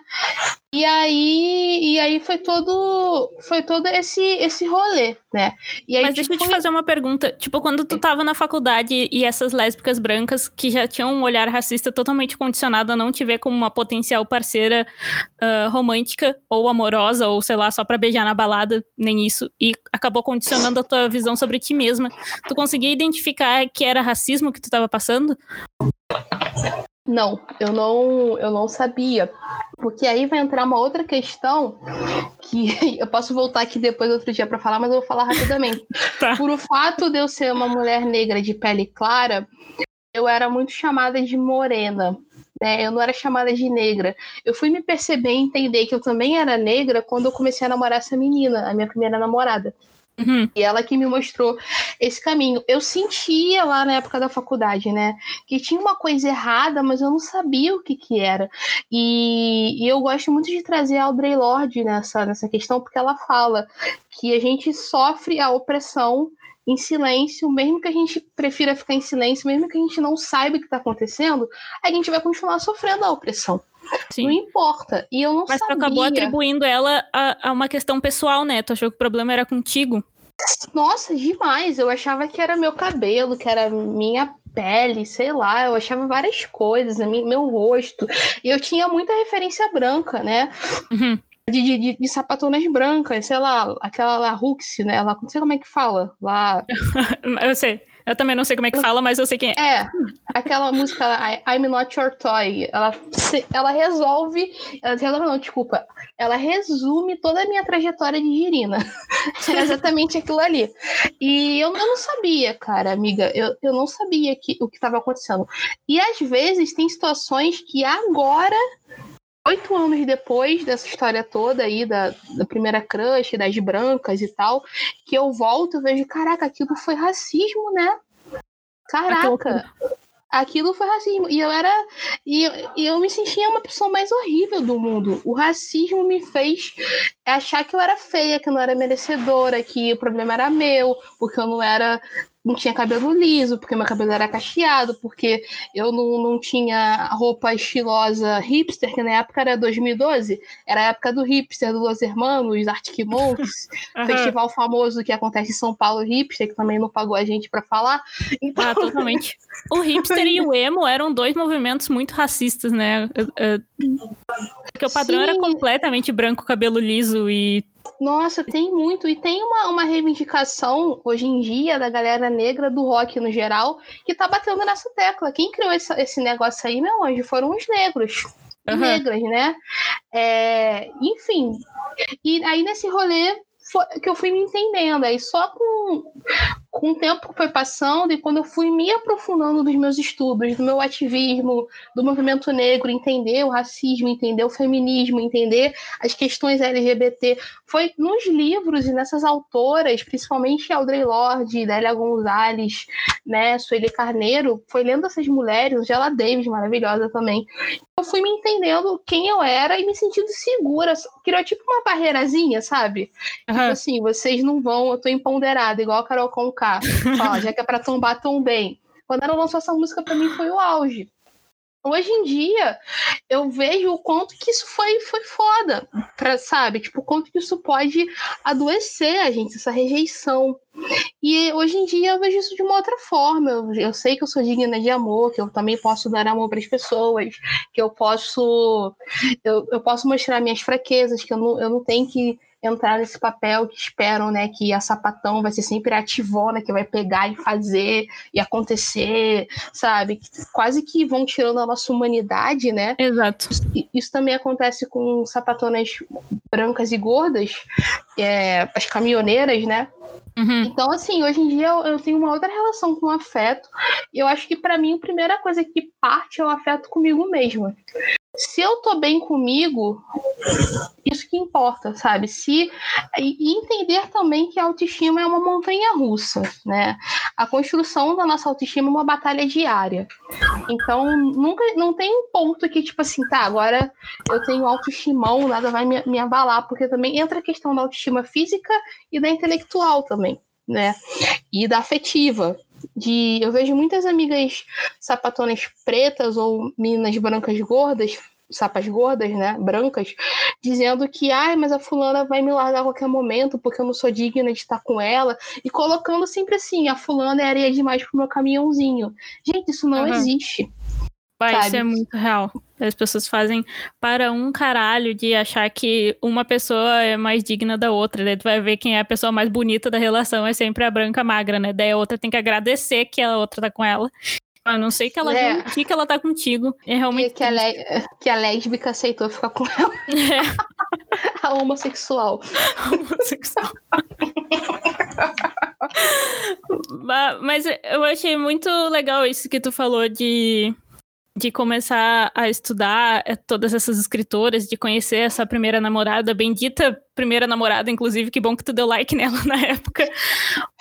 E aí, e aí foi todo foi todo esse esse rolê, né? E aí, Mas deixa tipo, eu te fazer uma pergunta. Tipo, quando tu tava na faculdade e essas lésbicas brancas que já tinham um olhar racista totalmente condicionado a não te ver como uma potencial parceira uh, romântica ou amorosa, ou sei lá, só pra beijar na balada, nem isso, e acabou condicionando a tua visão sobre ti mesma, tu conseguia identificar que era racismo que tu tava passando? Não, eu não, eu não sabia. Porque aí vai entrar uma outra questão que eu posso voltar aqui depois outro dia para falar, mas eu vou falar rapidamente. Tá. Por o fato de eu ser uma mulher negra de pele clara, eu era muito chamada de morena. Né? Eu não era chamada de negra. Eu fui me perceber e entender que eu também era negra quando eu comecei a namorar essa menina, a minha primeira namorada. Uhum. E ela que me mostrou esse caminho. Eu sentia lá na época da faculdade, né? Que tinha uma coisa errada, mas eu não sabia o que que era. E, e eu gosto muito de trazer a Audrey Lorde nessa, nessa questão, porque ela fala que a gente sofre a opressão em silêncio, mesmo que a gente prefira ficar em silêncio, mesmo que a gente não saiba o que está acontecendo, a gente vai continuar sofrendo a opressão. Sim. Não importa. E eu não Mas sabia. tu acabou atribuindo ela a, a uma questão pessoal, né? Tu achou que o problema era contigo. Nossa, demais. Eu achava que era meu cabelo, que era minha pele, sei lá. Eu achava várias coisas, meu rosto. E eu tinha muita referência branca, né? Uhum. De, de, de, sapatonas brancas, sei lá, aquela lá, né? Lá, não sei como é que fala. Lá. Eu sei. Eu também não sei como é que fala, mas eu sei quem é. É, aquela música I'm Not Your Toy. Ela, ela resolve. Ela resolve, não, desculpa. Ela resume toda a minha trajetória de girina. É exatamente aquilo ali. E eu, eu não sabia, cara, amiga. Eu, eu não sabia que, o que estava acontecendo. E às vezes tem situações que agora. Oito anos depois dessa história toda aí, da, da primeira crush, das brancas e tal, que eu volto e vejo, caraca, aquilo foi racismo, né? Caraca, aquilo foi racismo. E eu era. E, e eu me sentia uma pessoa mais horrível do mundo. O racismo me fez achar que eu era feia, que eu não era merecedora, que o problema era meu, porque eu não era. Não tinha cabelo liso, porque meu cabelo era cacheado, porque eu não, não tinha roupa estilosa hipster, que na época era 2012, era a época do hipster, do Los Hermanos, Arctic Monkeys, Aham. festival famoso que acontece em São Paulo, hipster, que também não pagou a gente pra falar. Então, Ah, totalmente. O hipster e o emo eram dois movimentos muito racistas, né? Porque o padrão era Sim. completamente branco, cabelo liso e. Nossa, tem muito. E tem uma, uma reivindicação hoje em dia da galera negra do rock no geral que tá batendo nessa tecla. Quem criou esse, esse negócio aí, meu anjo, foram os negros. Aham. negras, né? É, enfim. E aí nesse rolê que eu fui me entendendo. Aí só com, com o tempo que foi passando e quando eu fui me aprofundando dos meus estudos, do meu ativismo, do movimento negro, entender o racismo, entender o feminismo, entender as questões LGBT, foi nos livros e nessas autoras, principalmente Audrey Lorde, Délia Gonzalez, né, Sueli Carneiro, foi lendo essas mulheres, Angela Davis, maravilhosa também. Eu fui me entendendo quem eu era e me sentindo segura. Criou tipo uma barreirazinha, sabe? Uhum. Tipo assim, vocês não vão, eu tô empoderada, igual a Carol Conká. Fala, já que é pra tombar, tão bem. Quando ela lançou essa música, para mim foi o auge. Hoje em dia, eu vejo o quanto que isso foi, foi foda, pra, sabe? Tipo, o quanto que isso pode adoecer a gente, essa rejeição. E hoje em dia eu vejo isso de uma outra forma. Eu, eu sei que eu sou digna de amor, que eu também posso dar amor para as pessoas, que eu posso eu, eu posso mostrar minhas fraquezas, que eu não, eu não tenho que entrar nesse papel que esperam, né, que a sapatão vai ser sempre a ativona que vai pegar e fazer e acontecer, sabe? Quase que vão tirando a nossa humanidade, né? Exato. Isso, isso também acontece com sapatonas brancas e gordas, é, as caminhoneiras, né? Uhum. Então, assim, hoje em dia eu, eu, tenho uma outra relação com o afeto. E eu acho que para mim a primeira coisa que parte é o afeto comigo mesma se eu tô bem comigo, isso que importa, sabe? Se e entender também que a autoestima é uma montanha russa, né? A construção da nossa autoestima é uma batalha diária. Então, nunca não tem um ponto que tipo assim, tá, agora eu tenho autoestimão, nada vai me, me abalar, porque também entra a questão da autoestima física e da intelectual também, né? E da afetiva de eu vejo muitas amigas sapatonas pretas ou meninas brancas gordas sapas gordas, né, brancas, dizendo que, ai, mas a fulana vai me largar a qualquer momento porque eu não sou digna de estar com ela, e colocando sempre assim, a fulana é areia demais pro meu caminhãozinho. Gente, isso não uhum. existe. Vai, isso é muito real. As pessoas fazem para um caralho de achar que uma pessoa é mais digna da outra. Daí tu vai ver quem é a pessoa mais bonita da relação, é sempre a branca magra, né? Daí a outra tem que agradecer que a outra tá com ela. A não sei que ela é. que, que ela tá contigo. É realmente. Que, que, a, que a lésbica aceitou ficar com ela. É. a homossexual. homossexual. Mas eu achei muito legal isso que tu falou de de começar a estudar eh, todas essas escritoras, de conhecer essa primeira namorada, bendita primeira namorada, inclusive, que bom que tu deu like nela na época,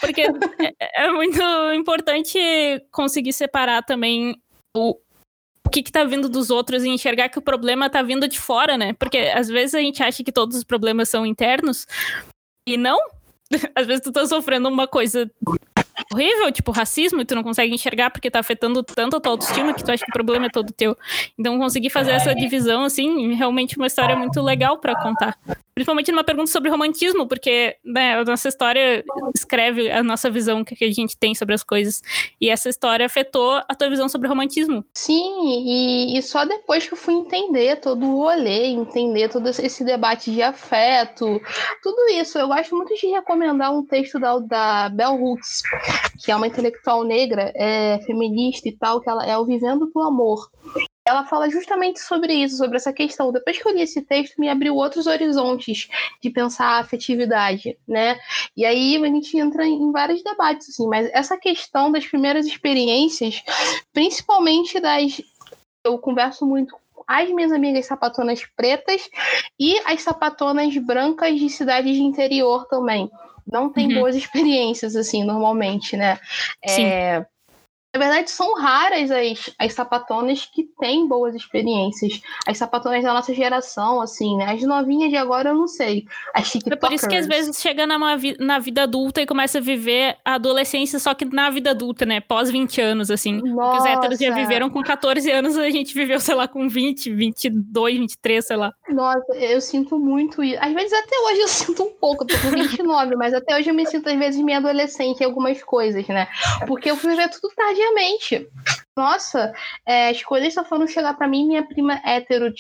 porque é, é, muito importante conseguir separar também o, o que, que tá vindo dos outros e enxergar que o problema tá vindo de fora, né? Porque às vezes a gente acha que todos os problemas são internos e não. Às vezes tu tá sofrendo uma coisa horrível, tipo racismo, e tu não consegue enxergar porque tá afetando tanto a tua autoestima que tu acha que o problema é todo teu. Então, conseguir fazer essa divisão, assim, realmente uma história muito legal para contar. Principalmente numa pergunta sobre romantismo, porque né, a nossa história escreve a nossa visão que a gente tem sobre as coisas. E essa história afetou a tua visão sobre romantismo. Sim, e, e só depois que eu fui entender todo o rolê, entender todo esse debate de afeto, tudo isso. Eu gosto muito de recomendar um texto da, da Bell Hooks, que é uma intelectual negra, é, feminista e tal, que ela é o Vivendo do Amor. Ela fala justamente sobre isso, sobre essa questão. Depois que eu li esse texto, me abriu outros horizontes de pensar a afetividade, né? E aí a gente entra em vários debates, assim, mas essa questão das primeiras experiências, principalmente das. Eu converso muito as minhas amigas sapatonas pretas e as sapatonas brancas de cidades de interior também não tem uhum. boas experiências, assim, normalmente, né? Sim. É, na verdade, são raras as, as sapatonas que têm boas experiências. As sapatonas da nossa geração, assim, né? As novinhas de agora eu não sei. As É por isso que às vezes chega na, na vida adulta e começa a viver a adolescência, só que na vida adulta, né? Pós 20 anos, assim. Nossa. Os héteros já viveram com 14 anos, a gente viveu, sei lá, com 20, 22, 23, sei lá. Nossa, eu sinto muito isso. Às vezes até hoje eu sinto um pouco, eu tô com 29, mas até hoje eu me sinto, às vezes, meio adolescente em algumas coisas, né? Porque eu fui viver tudo tarde Obviamente. Nossa, é, as coisas só foram chegar para mim, minha prima hétero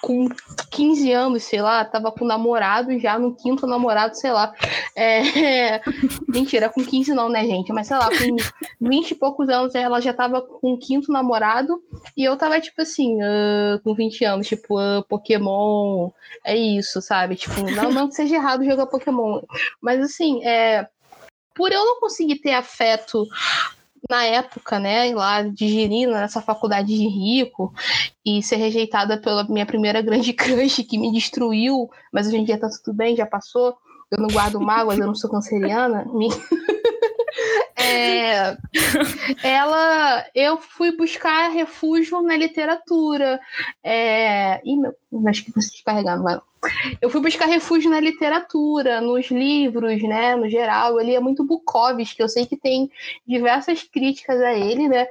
com 15 anos, sei lá, tava com namorado já no quinto namorado, sei lá. É... Mentira, com 15 não, né, gente? Mas sei lá, com 20 e poucos anos ela já tava com o quinto namorado e eu tava, tipo assim, uh, com 20 anos, tipo, uh, Pokémon, é isso, sabe? Tipo, não, não que seja errado jogar Pokémon, mas assim, é por eu não conseguir ter afeto na época, né, lá de Girina, nessa faculdade de rico, e ser rejeitada pela minha primeira grande crush que me destruiu, mas hoje em dia tá tudo bem, já passou. Eu não guardo mágoas, eu não sou canceriana. Me... É, ela, eu fui buscar refúgio na literatura. É, ih, meu, acho que você descarregar, não vai. Eu fui buscar refúgio na literatura, nos livros, né, no geral. Eu lia muito Bukowski, eu sei que tem diversas críticas a ele, né,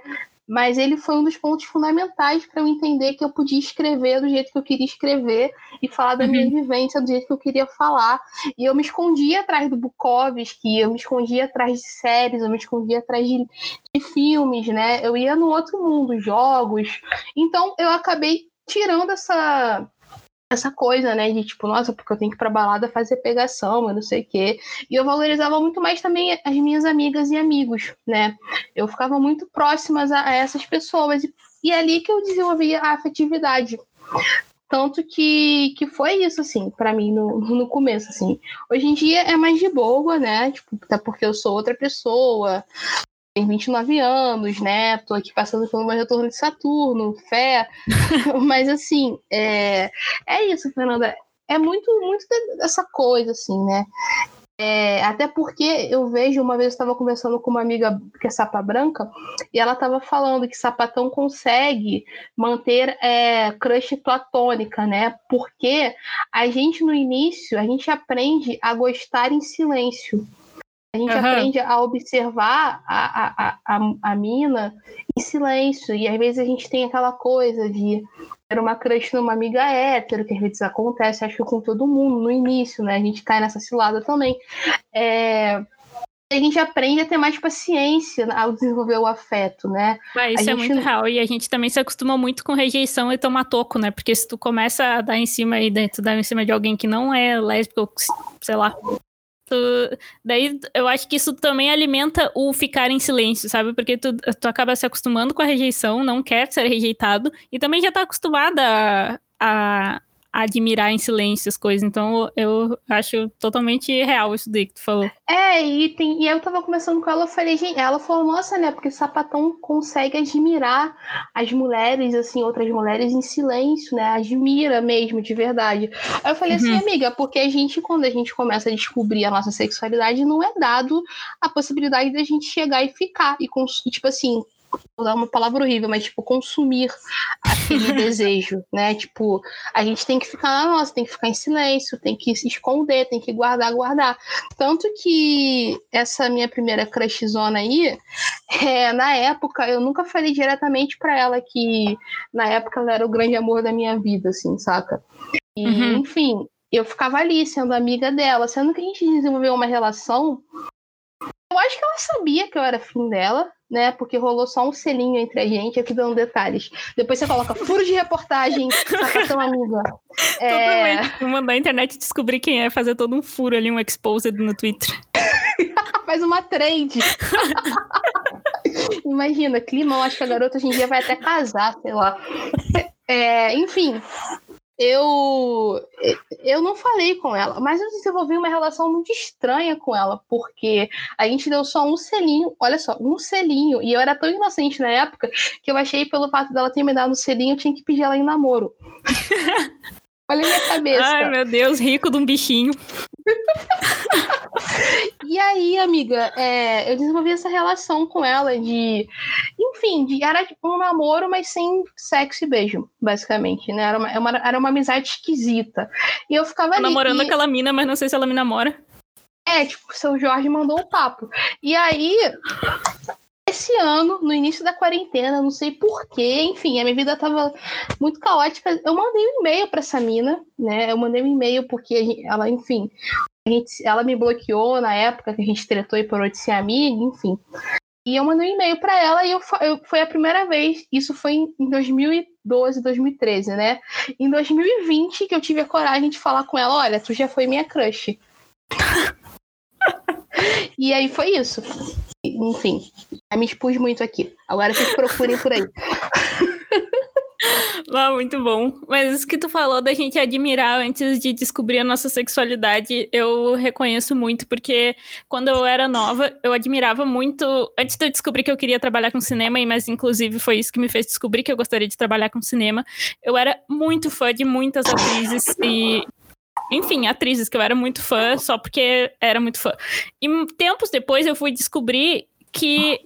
mas ele foi um dos pontos fundamentais para eu entender que eu podia escrever do jeito que eu queria escrever e falar da uhum. minha vivência do jeito que eu queria falar. E eu me escondia atrás do Bukowski, eu me escondia atrás de séries, eu me escondia atrás de, de filmes, né? Eu ia no outro mundo, jogos. Então eu acabei tirando essa essa coisa, né, de tipo, nossa, porque eu tenho que ir pra balada fazer pegação, eu não sei o quê. E eu valorizava muito mais também as minhas amigas e amigos, né? Eu ficava muito próximas a, essas pessoas. E, e é ali que eu desenvolvia a afetividade. Tanto que, que foi isso, assim, para mim no, no começo, assim. Hoje em dia é mais de boa, né? Tipo, até porque eu sou outra pessoa, tenho 29 anos, né? Tô aqui passando pelo meu retorno de Saturno, fé. Mas assim, é, é isso, Fernanda. É muito, muito dessa coisa, assim, né? É, até porque eu vejo, uma vez eu estava conversando com uma amiga que é sapa branca, e ela estava falando que sapatão consegue manter é, crush platônica, né? Porque a gente no início, a gente aprende a gostar em silêncio. A gente uhum. aprende a observar a, a, a, a mina em silêncio. E às vezes a gente tem aquela coisa de ter uma crush numa amiga hétero, que às vezes acontece, acho que com todo mundo no início, né? A gente cai nessa cilada também. É, a gente aprende a ter mais paciência ao desenvolver o afeto, né? Ah, isso a é gente... muito real. E a gente também se acostuma muito com rejeição e tomar toco, né? Porque se tu começa a dar em cima e tu dá em cima de alguém que não é lésbico, sei lá, Tu, daí eu acho que isso também alimenta o ficar em silêncio, sabe? Porque tu, tu acaba se acostumando com a rejeição, não quer ser rejeitado, e também já tá acostumada a, a, admirar em silêncio as coisas. Então eu acho totalmente real isso daí que tu falou. É, e, tem, e eu tava conversando com ela, eu falei, gente, ela falou, nossa, né? Porque o sapatão consegue admirar as mulheres, assim, outras mulheres em silêncio, né? Admira mesmo, de verdade. Aí eu falei assim, uhum. assim, amiga, porque a gente, quando a gente começa a descobrir a nossa sexualidade, não é dado a possibilidade da gente chegar e ficar. E, tipo assim, vou dar uma palavra horrível, mas tipo, consumir aquele desejo, né? Tipo, a gente tem que ficar na nossa, tem que ficar em silêncio, tem que se esconder, tem que guardar, guardar. Tanto que essa minha primeira crushzona aí, é, na época, eu nunca falei diretamente para ela que na época ela era o grande amor da minha vida, assim, saca? E, uhum. enfim, eu ficava ali sendo amiga dela, sendo que a gente desenvolveu uma relação. Eu acho que ela sabia que eu era fim dela, né? Porque rolou só um selinho entre a gente, aqui dando detalhes. Depois você coloca furo de reportagem, sacação amiga. É... Vou mandar a internet descobrir quem é, fazer todo um furo ali, um exposed no Twitter. Faz uma trade. Imagina, clima, eu acho que a garota hoje em dia vai até casar, sei lá. É, enfim, eu eu não falei com ela, mas eu desenvolvi uma relação muito estranha com ela, porque a gente deu só um selinho, olha só, um selinho, e eu era tão inocente na época que eu achei pelo fato dela ter me dado um selinho, eu tinha que pedir ela em namoro. olha a minha cabeça. Ai, meu Deus, rico de um bichinho. e aí, amiga, é, eu desenvolvi essa relação com ela de. Enfim, de, era tipo um namoro, mas sem sexo e beijo, basicamente, né? Era uma, era é uma, era uma amizade esquisita. E eu ficava ali. namorando e... aquela mina, mas não sei se ela me namora. É, tipo, o seu Jorge mandou o um papo. E aí, esse ano, no início da quarentena, não sei porquê, enfim, a minha vida tava muito caótica. Eu mandei um e-mail para essa mina, né? Eu mandei um e-mail porque ela, enfim, gente, ela me bloqueou na época que a gente tretou e parou de ser amiga, enfim. E eu mandei um e-mail para ela e eu, eu, foi a primeira vez, isso foi em, em 2012, 2013, né? Em 2020 que eu tive a coragem de falar com ela, olha, tu já foi minha crush. E aí foi isso. Enfim, me expus muito aqui. Agora vocês procurem por aí. Ah, muito bom. Mas isso que tu falou da gente admirar antes de descobrir a nossa sexualidade, eu reconheço muito, porque quando eu era nova, eu admirava muito. Antes de eu descobrir que eu queria trabalhar com cinema, mas inclusive foi isso que me fez descobrir que eu gostaria de trabalhar com cinema, eu era muito fã de muitas atrizes e enfim, atrizes que eu era muito fã, só porque era muito fã. E tempos depois eu fui descobrir que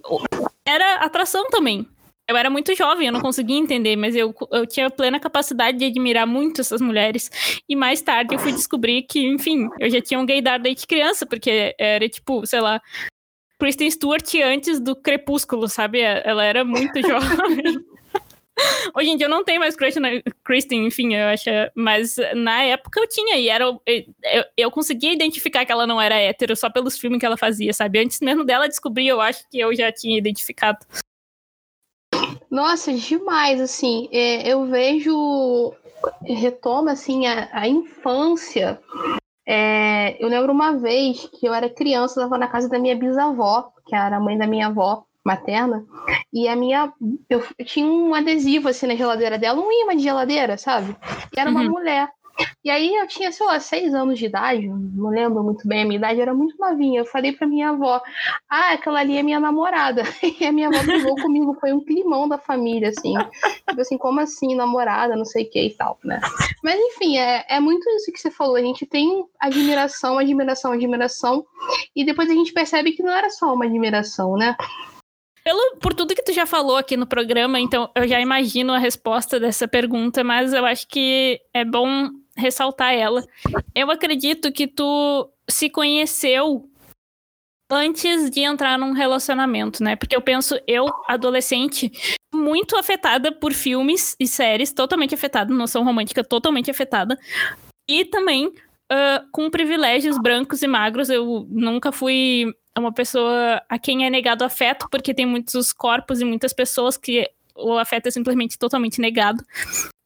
era atração também. Eu era muito jovem, eu não conseguia entender, mas eu, eu tinha plena capacidade de admirar muito essas mulheres. E mais tarde eu fui descobrir que, enfim, eu já tinha um gaydar desde criança, porque era tipo, sei lá, Kristen Stewart antes do Crepúsculo, sabe? Ela era muito jovem. Hoje em dia eu não tenho mais crush na Kristen, enfim, eu acho. Mas na época eu tinha, e era. Eu, eu conseguia identificar que ela não era hétero só pelos filmes que ela fazia, sabe? Antes mesmo dela descobrir, eu acho que eu já tinha identificado. Nossa, demais, assim. É, eu vejo. Retoma, assim, a, a infância. É, eu lembro uma vez que eu era criança, eu estava na casa da minha bisavó, que era a mãe da minha avó materna, e a minha. Eu, eu, tinha um adesivo assim na geladeira dela, um imã de geladeira, sabe? E era uma uhum. mulher. E aí eu tinha, sei lá, seis anos de idade, não lembro muito bem, a minha idade era muito novinha. Eu falei pra minha avó, ah, aquela ali é minha namorada. E a minha avó brigou comigo, foi um climão da família, assim. Tipo assim, como assim, namorada, não sei o que e tal, né? Mas enfim, é, é muito isso que você falou. A gente tem admiração, admiração, admiração. E depois a gente percebe que não era só uma admiração, né? Pelo, por tudo que tu já falou aqui no programa, então eu já imagino a resposta dessa pergunta, mas eu acho que é bom ressaltar ela. Eu acredito que tu se conheceu antes de entrar num relacionamento, né? Porque eu penso, eu, adolescente, muito afetada por filmes e séries, totalmente afetada, noção romântica totalmente afetada, e também uh, com privilégios brancos e magros. Eu nunca fui uma pessoa a quem é negado afeto, porque tem muitos corpos e muitas pessoas que o afeto é simplesmente totalmente negado.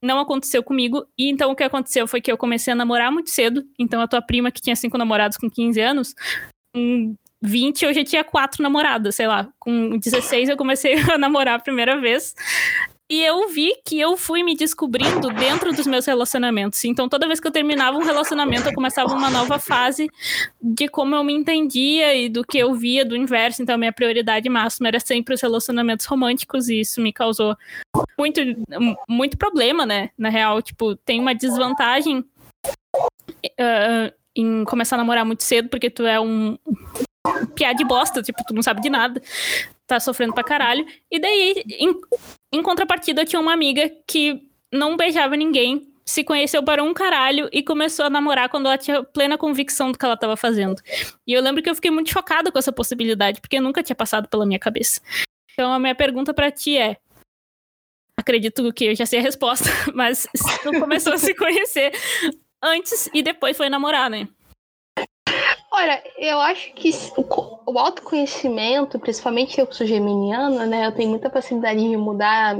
Não aconteceu comigo, e então o que aconteceu foi que eu comecei a namorar muito cedo. Então a tua prima, que tinha cinco namorados com 15 anos, com 20 eu já tinha quatro namoradas, sei lá. Com 16 eu comecei a namorar a primeira vez. E eu vi que eu fui me descobrindo dentro dos meus relacionamentos. Então, toda vez que eu terminava um relacionamento, eu começava uma nova fase de como eu me entendia e do que eu via do inverso. Então, minha prioridade máxima era sempre os relacionamentos românticos, e isso me causou muito, muito problema, né? Na real, tipo, tem uma desvantagem uh, em começar a namorar muito cedo, porque tu é um piada de bosta, tipo, tu não sabe de nada tá sofrendo pra caralho. E daí, em, em contrapartida, tinha uma amiga que não beijava ninguém, se conheceu para um caralho e começou a namorar quando ela tinha plena convicção do que ela estava fazendo. E eu lembro que eu fiquei muito chocada com essa possibilidade, porque nunca tinha passado pela minha cabeça. Então a minha pergunta para ti é: acredito que eu já sei a resposta, mas tu começou a se conhecer antes e depois foi namorar, né? Olha, eu acho que o autoconhecimento, principalmente eu que sou geminiana, né? Eu tenho muita facilidade de mudar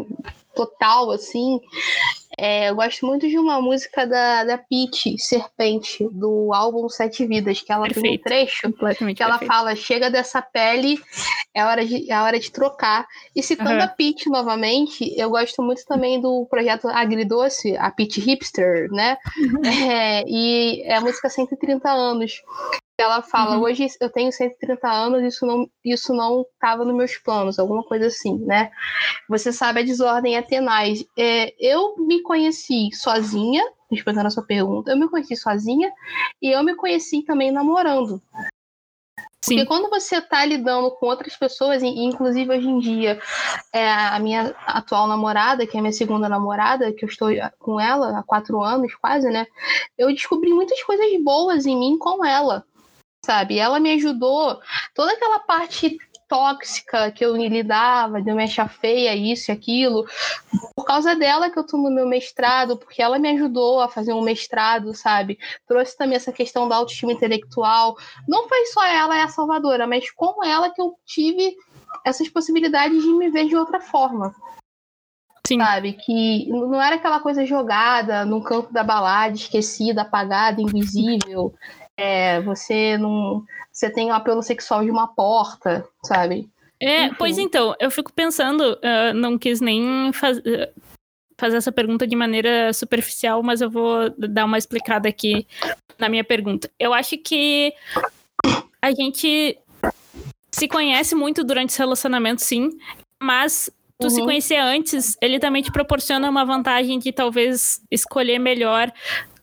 total, assim. É, eu gosto muito de uma música da, da Peach, Serpente, do álbum Sete Vidas, que ela perfeito. tem um trecho que ela perfeito. fala: chega dessa pele, é hora de, é hora de trocar. E citando uhum. a Peach novamente, eu gosto muito também do projeto Agridoce, a Peach Hipster, né? Uhum. É, e é a música 130 anos. Ela fala, uhum. hoje eu tenho 130 anos, isso não isso não estava nos meus planos, alguma coisa assim, né? Você sabe a desordem é tenaz. É, eu me conheci sozinha, respondendo a sua pergunta, eu me conheci sozinha e eu me conheci também namorando. Sim. Porque quando você está lidando com outras pessoas, e inclusive hoje em dia, é a minha atual namorada, que é a minha segunda namorada, que eu estou com ela há quatro anos quase, né? Eu descobri muitas coisas boas em mim com ela sabe? Ela me ajudou, toda aquela parte tóxica que eu lidava, de eu me achar feia, isso e aquilo. Por causa dela que eu tô no meu mestrado, porque ela me ajudou a fazer um mestrado, sabe? Trouxe também essa questão da autoestima intelectual. Não foi só ela é a salvadora, mas com ela que eu tive essas possibilidades de me ver de outra forma. Sim. Sabe? Que não era aquela coisa jogada no campo da balada, esquecida, apagada, invisível é, você não. Você tem o apelo sexual de uma porta, sabe? É, Enfim. pois então, eu fico pensando, uh, não quis nem fazer. fazer essa pergunta de maneira superficial, mas eu vou dar uma explicada aqui na minha pergunta. Eu acho que a gente se conhece muito durante os relacionamentos, sim, mas tu uhum. se conhecer antes, ele também te proporciona uma vantagem de talvez escolher melhor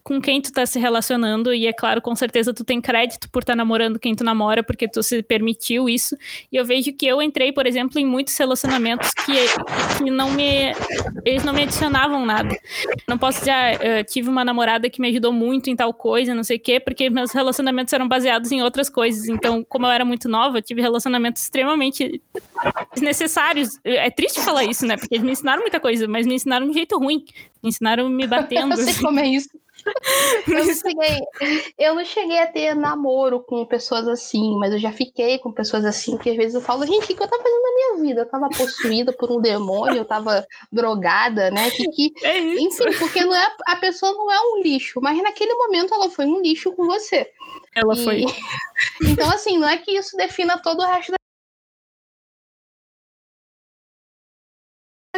com quem tu tá se relacionando, e é claro, com certeza tu tem crédito por estar tá namorando quem tu namora, porque tu se permitiu isso. E eu vejo que eu entrei, por exemplo, em muitos relacionamentos que, que não me. Eles não me adicionavam nada. Não posso dizer, ah, tive uma namorada que me ajudou muito em tal coisa, não sei o quê, porque meus relacionamentos eram baseados em outras coisas. Então, como eu era muito nova, eu tive relacionamentos extremamente desnecessários. É triste falar isso, né? Porque eles me ensinaram muita coisa, mas me ensinaram de um jeito ruim. Me ensinaram me batendo. eu sei como é isso. eu, não cheguei, eu não cheguei a ter namoro com pessoas assim, mas eu já fiquei com pessoas assim, que às vezes eu falo, gente, o que eu tava fazendo na minha vida? Eu tava possuída por um demônio, eu tava drogada, né? Que, que... É enfim, porque não é, a pessoa não é um lixo, mas naquele momento ela foi um lixo com você. Ela e... foi. então, assim, não é que isso defina todo o resto da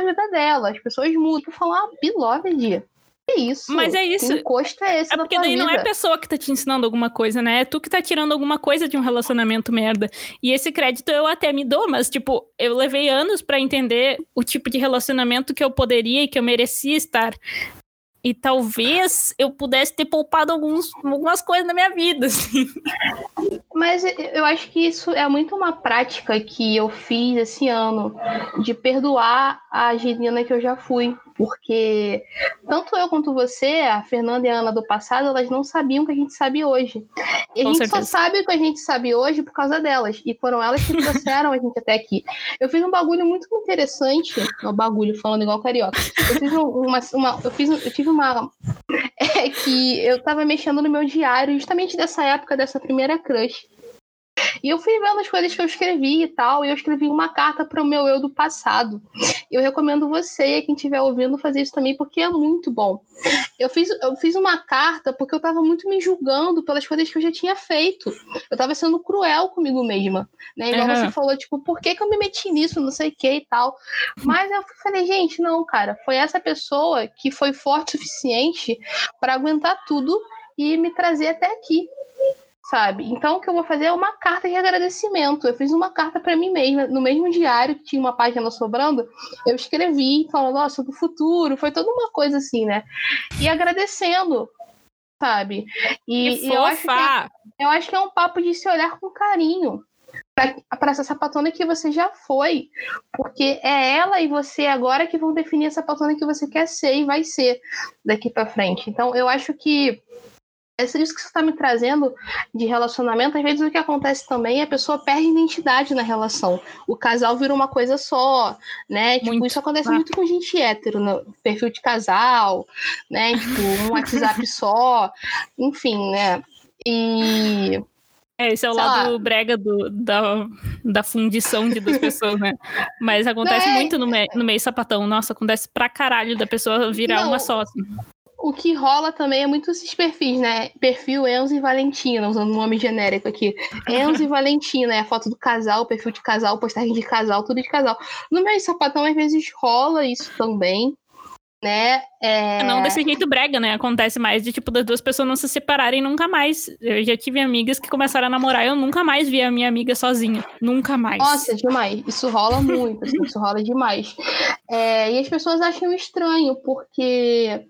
vida dela. As pessoas mudam. Falar, ah, beloved. É isso. Mas é isso. Que encosto é esse é porque daí vida? não é a pessoa que tá te ensinando alguma coisa, né? É tu que tá tirando alguma coisa de um relacionamento merda. E esse crédito eu até me dou, mas, tipo, eu levei anos para entender o tipo de relacionamento que eu poderia e que eu merecia estar. E talvez eu pudesse ter poupado alguns, algumas coisas na minha vida. Assim. Mas eu acho que isso é muito uma prática que eu fiz esse ano, de perdoar a Angelina que eu já fui porque tanto eu quanto você, a Fernanda e a Ana do passado, elas não sabiam o que a gente sabe hoje. E a Com gente certeza. só sabe o que a gente sabe hoje por causa delas. E foram elas que trouxeram a gente até aqui. Eu fiz um bagulho muito interessante. O bagulho, falando igual carioca. Eu fiz uma. uma eu, fiz, eu tive uma. É que eu tava mexendo no meu diário justamente dessa época, dessa primeira crush. E eu fui vendo as coisas que eu escrevi e tal, e eu escrevi uma carta para o meu eu do passado. Eu recomendo você, quem estiver ouvindo, fazer isso também, porque é muito bom. Eu fiz, eu fiz uma carta porque eu estava muito me julgando pelas coisas que eu já tinha feito. Eu estava sendo cruel comigo mesma. Né? Igual uhum. você falou, tipo, por que, que eu me meti nisso, não sei o que e tal. Mas eu falei, gente, não, cara, foi essa pessoa que foi forte o suficiente para aguentar tudo e me trazer até aqui sabe? Então o que eu vou fazer é uma carta de agradecimento. Eu fiz uma carta para mim mesma, no mesmo diário que tinha uma página sobrando, eu escrevi falando, nossa, do futuro, foi toda uma coisa assim, né? E agradecendo, sabe? E, e eu, acho que é, eu acho que é um papo de se olhar com carinho para essa sapatona que você já foi, porque é ela e você agora que vão definir a sapatona que você quer ser e vai ser daqui para frente. Então eu acho que isso que você está me trazendo de relacionamento. Às vezes o que acontece também é a pessoa perde identidade na relação. O casal vira uma coisa só, né? Tipo, muito. isso acontece ah. muito com gente hétero, no perfil de casal, né? Tipo, um WhatsApp só, enfim, né? E. É, esse é o Sei lado lá. brega do, da, da fundição de duas pessoas, né? Mas acontece é... muito no, me, no meio sapatão. Nossa, acontece pra caralho da pessoa virar Não, uma só. Assim o que rola também é muito esses perfis, né? Perfil Enzo e Valentina, usando um nome genérico aqui. Enzo e Valentina, é a foto do casal, perfil de casal, postagem de casal, tudo de casal. No meu sapatão, às vezes rola isso também, né? É... Não desse jeito brega, né? Acontece mais de, tipo, das duas pessoas não se separarem nunca mais. Eu já tive amigas que começaram a namorar e eu nunca mais vi a minha amiga sozinha. Nunca mais. Nossa, demais. Isso rola muito, assim, isso rola demais. É, e as pessoas acham estranho, porque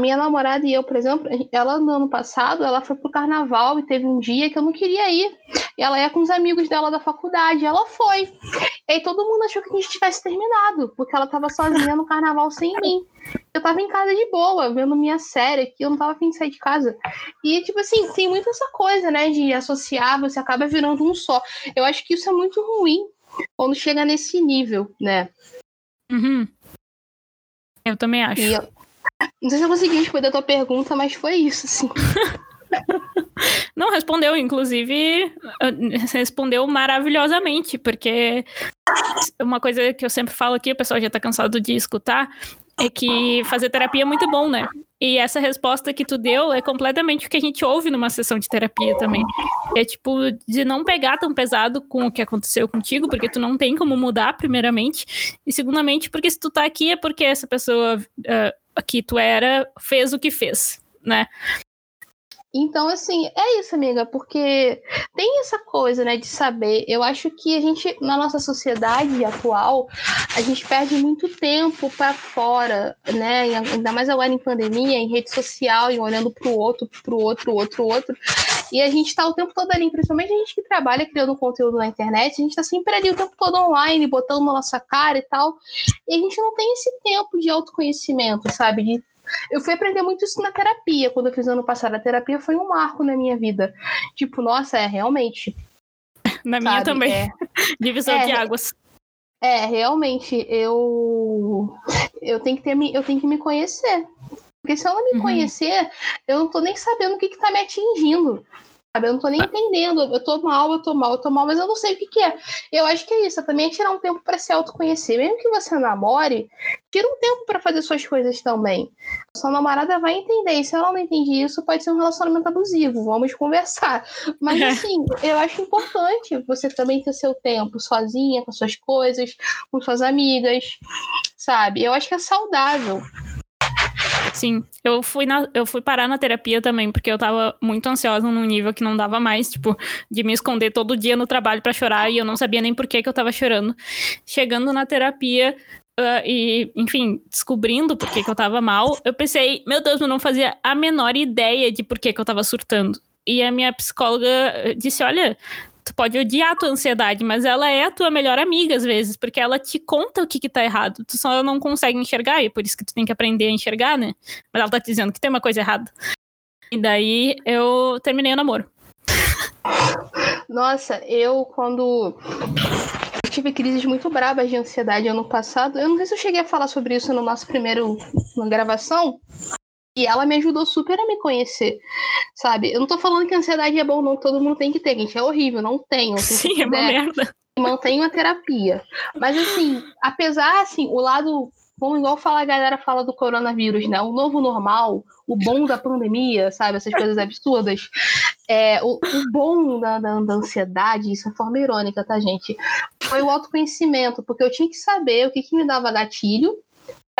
minha namorada e eu, por exemplo, ela no ano passado, ela foi pro carnaval e teve um dia que eu não queria ir. E ela ia com os amigos dela da faculdade, ela foi. E aí todo mundo achou que a gente tivesse terminado, porque ela tava sozinha no carnaval sem mim. Eu tava em casa de boa, vendo minha série aqui, eu não tava afim de sair de casa. E, tipo assim, tem muito essa coisa, né, de associar, você acaba virando um só. Eu acho que isso é muito ruim quando chega nesse nível, né? Uhum. Eu também acho. E eu, não sei se eu consegui responder a tua pergunta, mas foi isso, assim. Não, respondeu, inclusive, respondeu maravilhosamente, porque uma coisa que eu sempre falo aqui, o pessoal já tá cansado de escutar, é que fazer terapia é muito bom, né? E essa resposta que tu deu é completamente o que a gente ouve numa sessão de terapia também. É tipo, de não pegar tão pesado com o que aconteceu contigo, porque tu não tem como mudar, primeiramente. E segundamente, porque se tu tá aqui é porque essa pessoa uh, que tu era fez o que fez, né? Então, assim, é isso, amiga, porque tem essa coisa, né, de saber. Eu acho que a gente, na nossa sociedade atual, a gente perde muito tempo para fora, né? Ainda mais agora em pandemia, em rede social, e olhando para o outro, para o outro, outro, outro. E a gente está o tempo todo ali, principalmente a gente que trabalha criando conteúdo na internet, a gente está sempre ali o tempo todo online, botando na nossa cara e tal. E a gente não tem esse tempo de autoconhecimento, sabe? De eu fui aprender muito isso na terapia. Quando eu fiz ano passado, a terapia foi um marco na minha vida. Tipo, nossa, é realmente. Na sabe, minha também. É, Divisor é, de águas. É, realmente, eu eu tenho que ter eu tenho que me conhecer. Porque se eu não me uhum. conhecer, eu não tô nem sabendo o que, que tá me atingindo. Sabe? Eu não tô nem entendendo. Eu tô mal, eu tô mal, eu tô mal, mas eu não sei o que, que é. Eu acho que é isso. É também tirar um tempo para se autoconhecer. Mesmo que você namore, tira um tempo para fazer suas coisas também. A sua namorada vai entender. E se ela não entende isso, pode ser um relacionamento abusivo. Vamos conversar. Mas, assim, eu acho importante você também ter seu tempo sozinha, com suas coisas, com suas amigas, sabe? Eu acho que é saudável. Sim, eu fui, na, eu fui parar na terapia também, porque eu tava muito ansiosa num nível que não dava mais, tipo, de me esconder todo dia no trabalho para chorar e eu não sabia nem por que, que eu tava chorando. Chegando na terapia, Uh, e, enfim, descobrindo por que, que eu tava mal, eu pensei, meu Deus, eu não fazia a menor ideia de por que, que eu tava surtando. E a minha psicóloga disse: Olha, tu pode odiar a tua ansiedade, mas ela é a tua melhor amiga às vezes, porque ela te conta o que que tá errado. Tu só não consegue enxergar, e é por isso que tu tem que aprender a enxergar, né? Mas ela tá te dizendo que tem uma coisa errada. E daí eu terminei o namoro. Nossa, eu quando eu tive crises muito brabas de ansiedade ano passado, eu não sei se eu cheguei a falar sobre isso no nosso primeiro na gravação, e ela me ajudou super a me conhecer, sabe? Eu não tô falando que ansiedade é bom, não, todo mundo tem que ter, gente. É horrível, não tenho. Sim, é uma merda. Mantenho a terapia. Mas, assim, apesar, assim, o lado. Como igual fala, a galera fala do coronavírus, né? O novo normal, o bom da pandemia, sabe? Essas coisas absurdas. É, o, o bom da, da, da, ansiedade, isso é forma irônica, tá, gente? Foi o autoconhecimento, porque eu tinha que saber o que, que me dava gatilho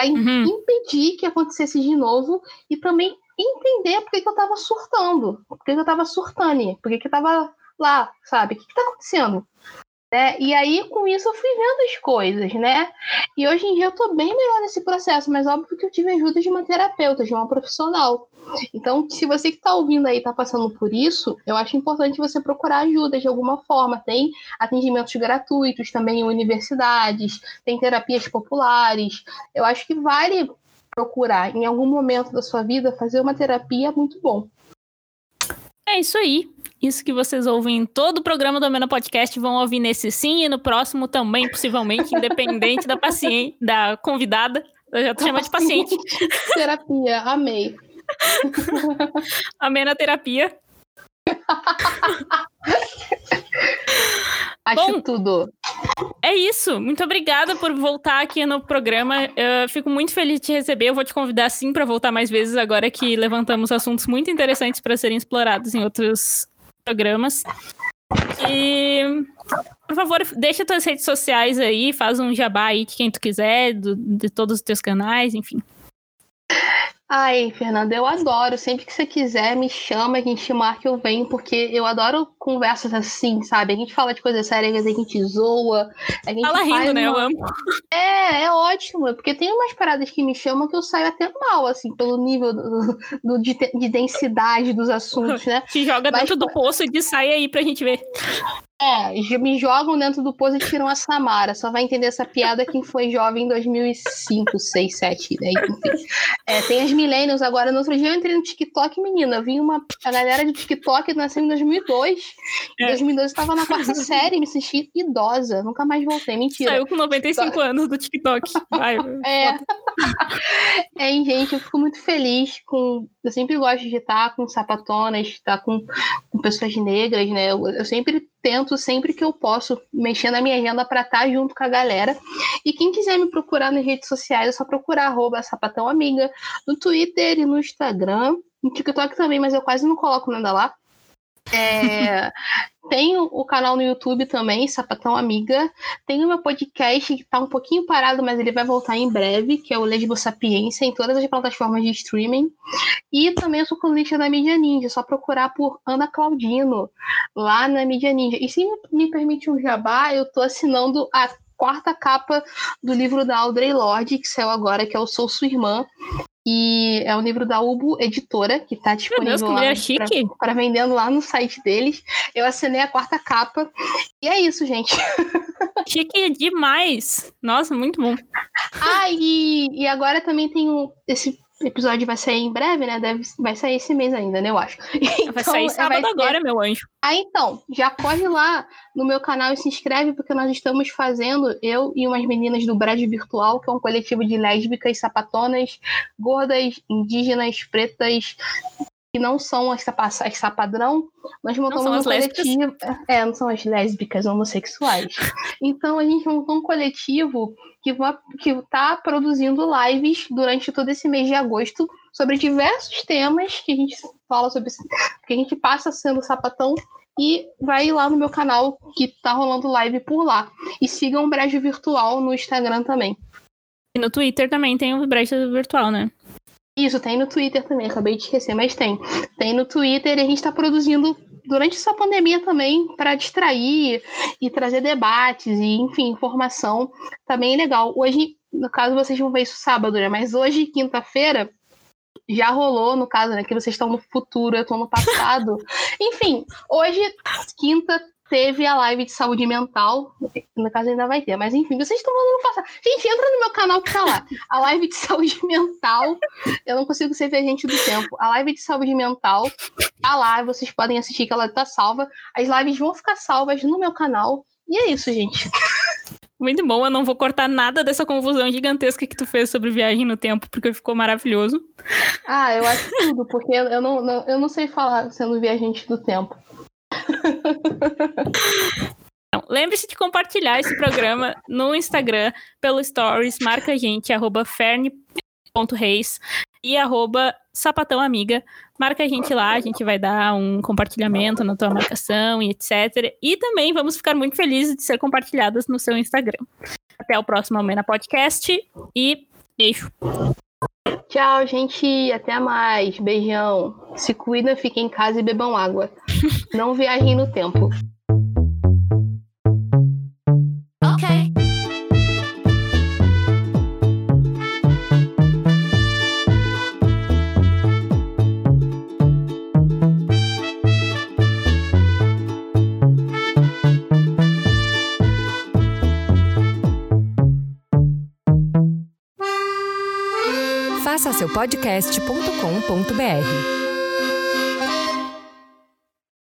para uhum. impedir que acontecesse de novo e também entender por que, que eu estava surtando, por que, que eu estava surtando, por que, que eu estava lá, sabe? O que, está acontecendo? Né? E aí, com isso, eu fui vendo as coisas, né? E hoje em dia eu tô bem melhor nesse processo, mas óbvio que eu tive ajuda de uma terapeuta, de uma profissional. Então, se você que está ouvindo aí está passando por isso, eu acho importante você procurar ajuda de alguma forma. Tem atendimentos gratuitos também em universidades, tem terapias populares. Eu acho que vale procurar em algum momento da sua vida fazer uma terapia muito bom. É isso aí. Isso que vocês ouvem em todo o programa do Amena Podcast vão ouvir nesse sim e no próximo também, possivelmente, independente da paciente, da convidada. Eu já tô chamando de paciente. Terapia, amei. Amena terapia. Acho Bom, tudo. É isso. Muito obrigada por voltar aqui no programa. Eu fico muito feliz de te receber. Eu vou te convidar sim para voltar mais vezes agora que levantamos assuntos muito interessantes para serem explorados em outros programas. E, por favor, deixa tuas redes sociais aí, faz um jabá aí de quem tu quiser, do, de todos os teus canais, enfim. Ai, Fernanda, eu adoro. Sempre que você quiser, me chama, a gente marca, eu venho, porque eu adoro conversas assim, sabe? A gente fala de coisas sérias, a gente zoa. A gente fala rindo, né? Eu amo. É, é ótimo, porque tem umas paradas que me chamam que eu saio até mal, assim, pelo nível do, do de, de, densidade dos assuntos, né? Te joga Mas, dentro do poço e sai aí pra gente ver. É, me jogam dentro do poço e tiram a Samara. Só vai entender essa piada quem foi jovem em 2005, 6, 7, né? Enfim. É, tem as millennials agora. No outro dia eu entrei no TikTok, menina. Eu vi uma a galera de TikTok nasceu em 2002. Em 2012 eu estava na quarta série me senti idosa. Nunca mais voltei. Mentira. Saiu com 95 Só... anos do TikTok. Vai, é. é, gente, eu fico muito feliz com. Eu sempre gosto de estar com sapatonas, estar com, com pessoas negras, né? Eu, eu sempre tento sempre que eu posso mexer na minha agenda para estar tá junto com a galera. E quem quiser me procurar nas redes sociais, é só procurar arroba sapatão amiga no Twitter e no Instagram. No TikTok também, mas eu quase não coloco nada lá. É, tem o canal no YouTube também, Sapatão Amiga. Tem o meu podcast que tá um pouquinho parado, mas ele vai voltar em breve, que é o Lesbo Sapiência, em todas as plataformas de streaming. E também eu sou colunista da Mídia Ninja, só procurar por Ana Claudino, lá na Mídia Ninja. E se me permite um jabá, eu tô assinando a quarta capa do livro da Audrey Lorde, que saiu agora, que é o Sou Sua Irmã. E é um livro da Ubo Editora, que está disponível Deus, lá para vendendo lá no site deles. Eu assinei a quarta capa. E é isso, gente. Chique demais! Nossa, muito bom. Ah, e, e agora também tem esse episódio vai sair em breve, né? Deve, vai sair esse mês ainda, né? Eu acho. Então, vai sair sábado vai agora, meu anjo. Ah, então, já corre lá no meu canal e se inscreve, porque nós estamos fazendo, eu e umas meninas do Brad Virtual, que é um coletivo de lésbicas, sapatonas, gordas, indígenas, pretas, que não são as, sapa, as sapadrão, nós montamos um coletivo. É, não são as lésbicas homossexuais. então a gente montou um coletivo que está produzindo lives durante todo esse mês de agosto sobre diversos temas que a gente fala sobre que a gente passa sendo sapatão e vai lá no meu canal que tá rolando live por lá. E sigam o Brejo Virtual no Instagram também. E no Twitter também tem o Brejo Virtual, né? Isso, tem no Twitter também, acabei de esquecer, mas tem. Tem no Twitter e a gente está produzindo durante essa pandemia também para distrair e trazer debates e, enfim, informação. Também tá legal. Hoje, no caso, vocês vão ver isso sábado, né? Mas hoje, quinta-feira, já rolou, no caso, né? Que vocês estão no futuro, eu estou no passado. Enfim, hoje, quinta, teve a live de saúde mental. No caso, ainda vai ter, mas enfim, vocês estão falando passar. Gente, entra no meu canal que tá lá. A live de saúde mental. Eu não consigo ser gente do tempo. A live de saúde mental tá lá. Vocês podem assistir que ela tá salva. As lives vão ficar salvas no meu canal. E é isso, gente. Muito bom, eu não vou cortar nada dessa confusão gigantesca que tu fez sobre viagem no tempo, porque ficou maravilhoso. Ah, eu acho tudo, porque eu não, não eu não sei falar sendo viajante do tempo. Então, lembre-se de compartilhar esse programa no Instagram, pelo Stories, marca a gente, arroba ferne.reis e arroba sapatão amiga. Marca a gente lá, a gente vai dar um compartilhamento na tua marcação e etc. E também vamos ficar muito felizes de ser compartilhadas no seu Instagram. Até o próximo Almena Podcast e beijo. Tchau, gente. Até mais. Beijão. Se cuida, fiquem em casa e bebam água. Não viajem no tempo. Ok. Seu podcast.com.br.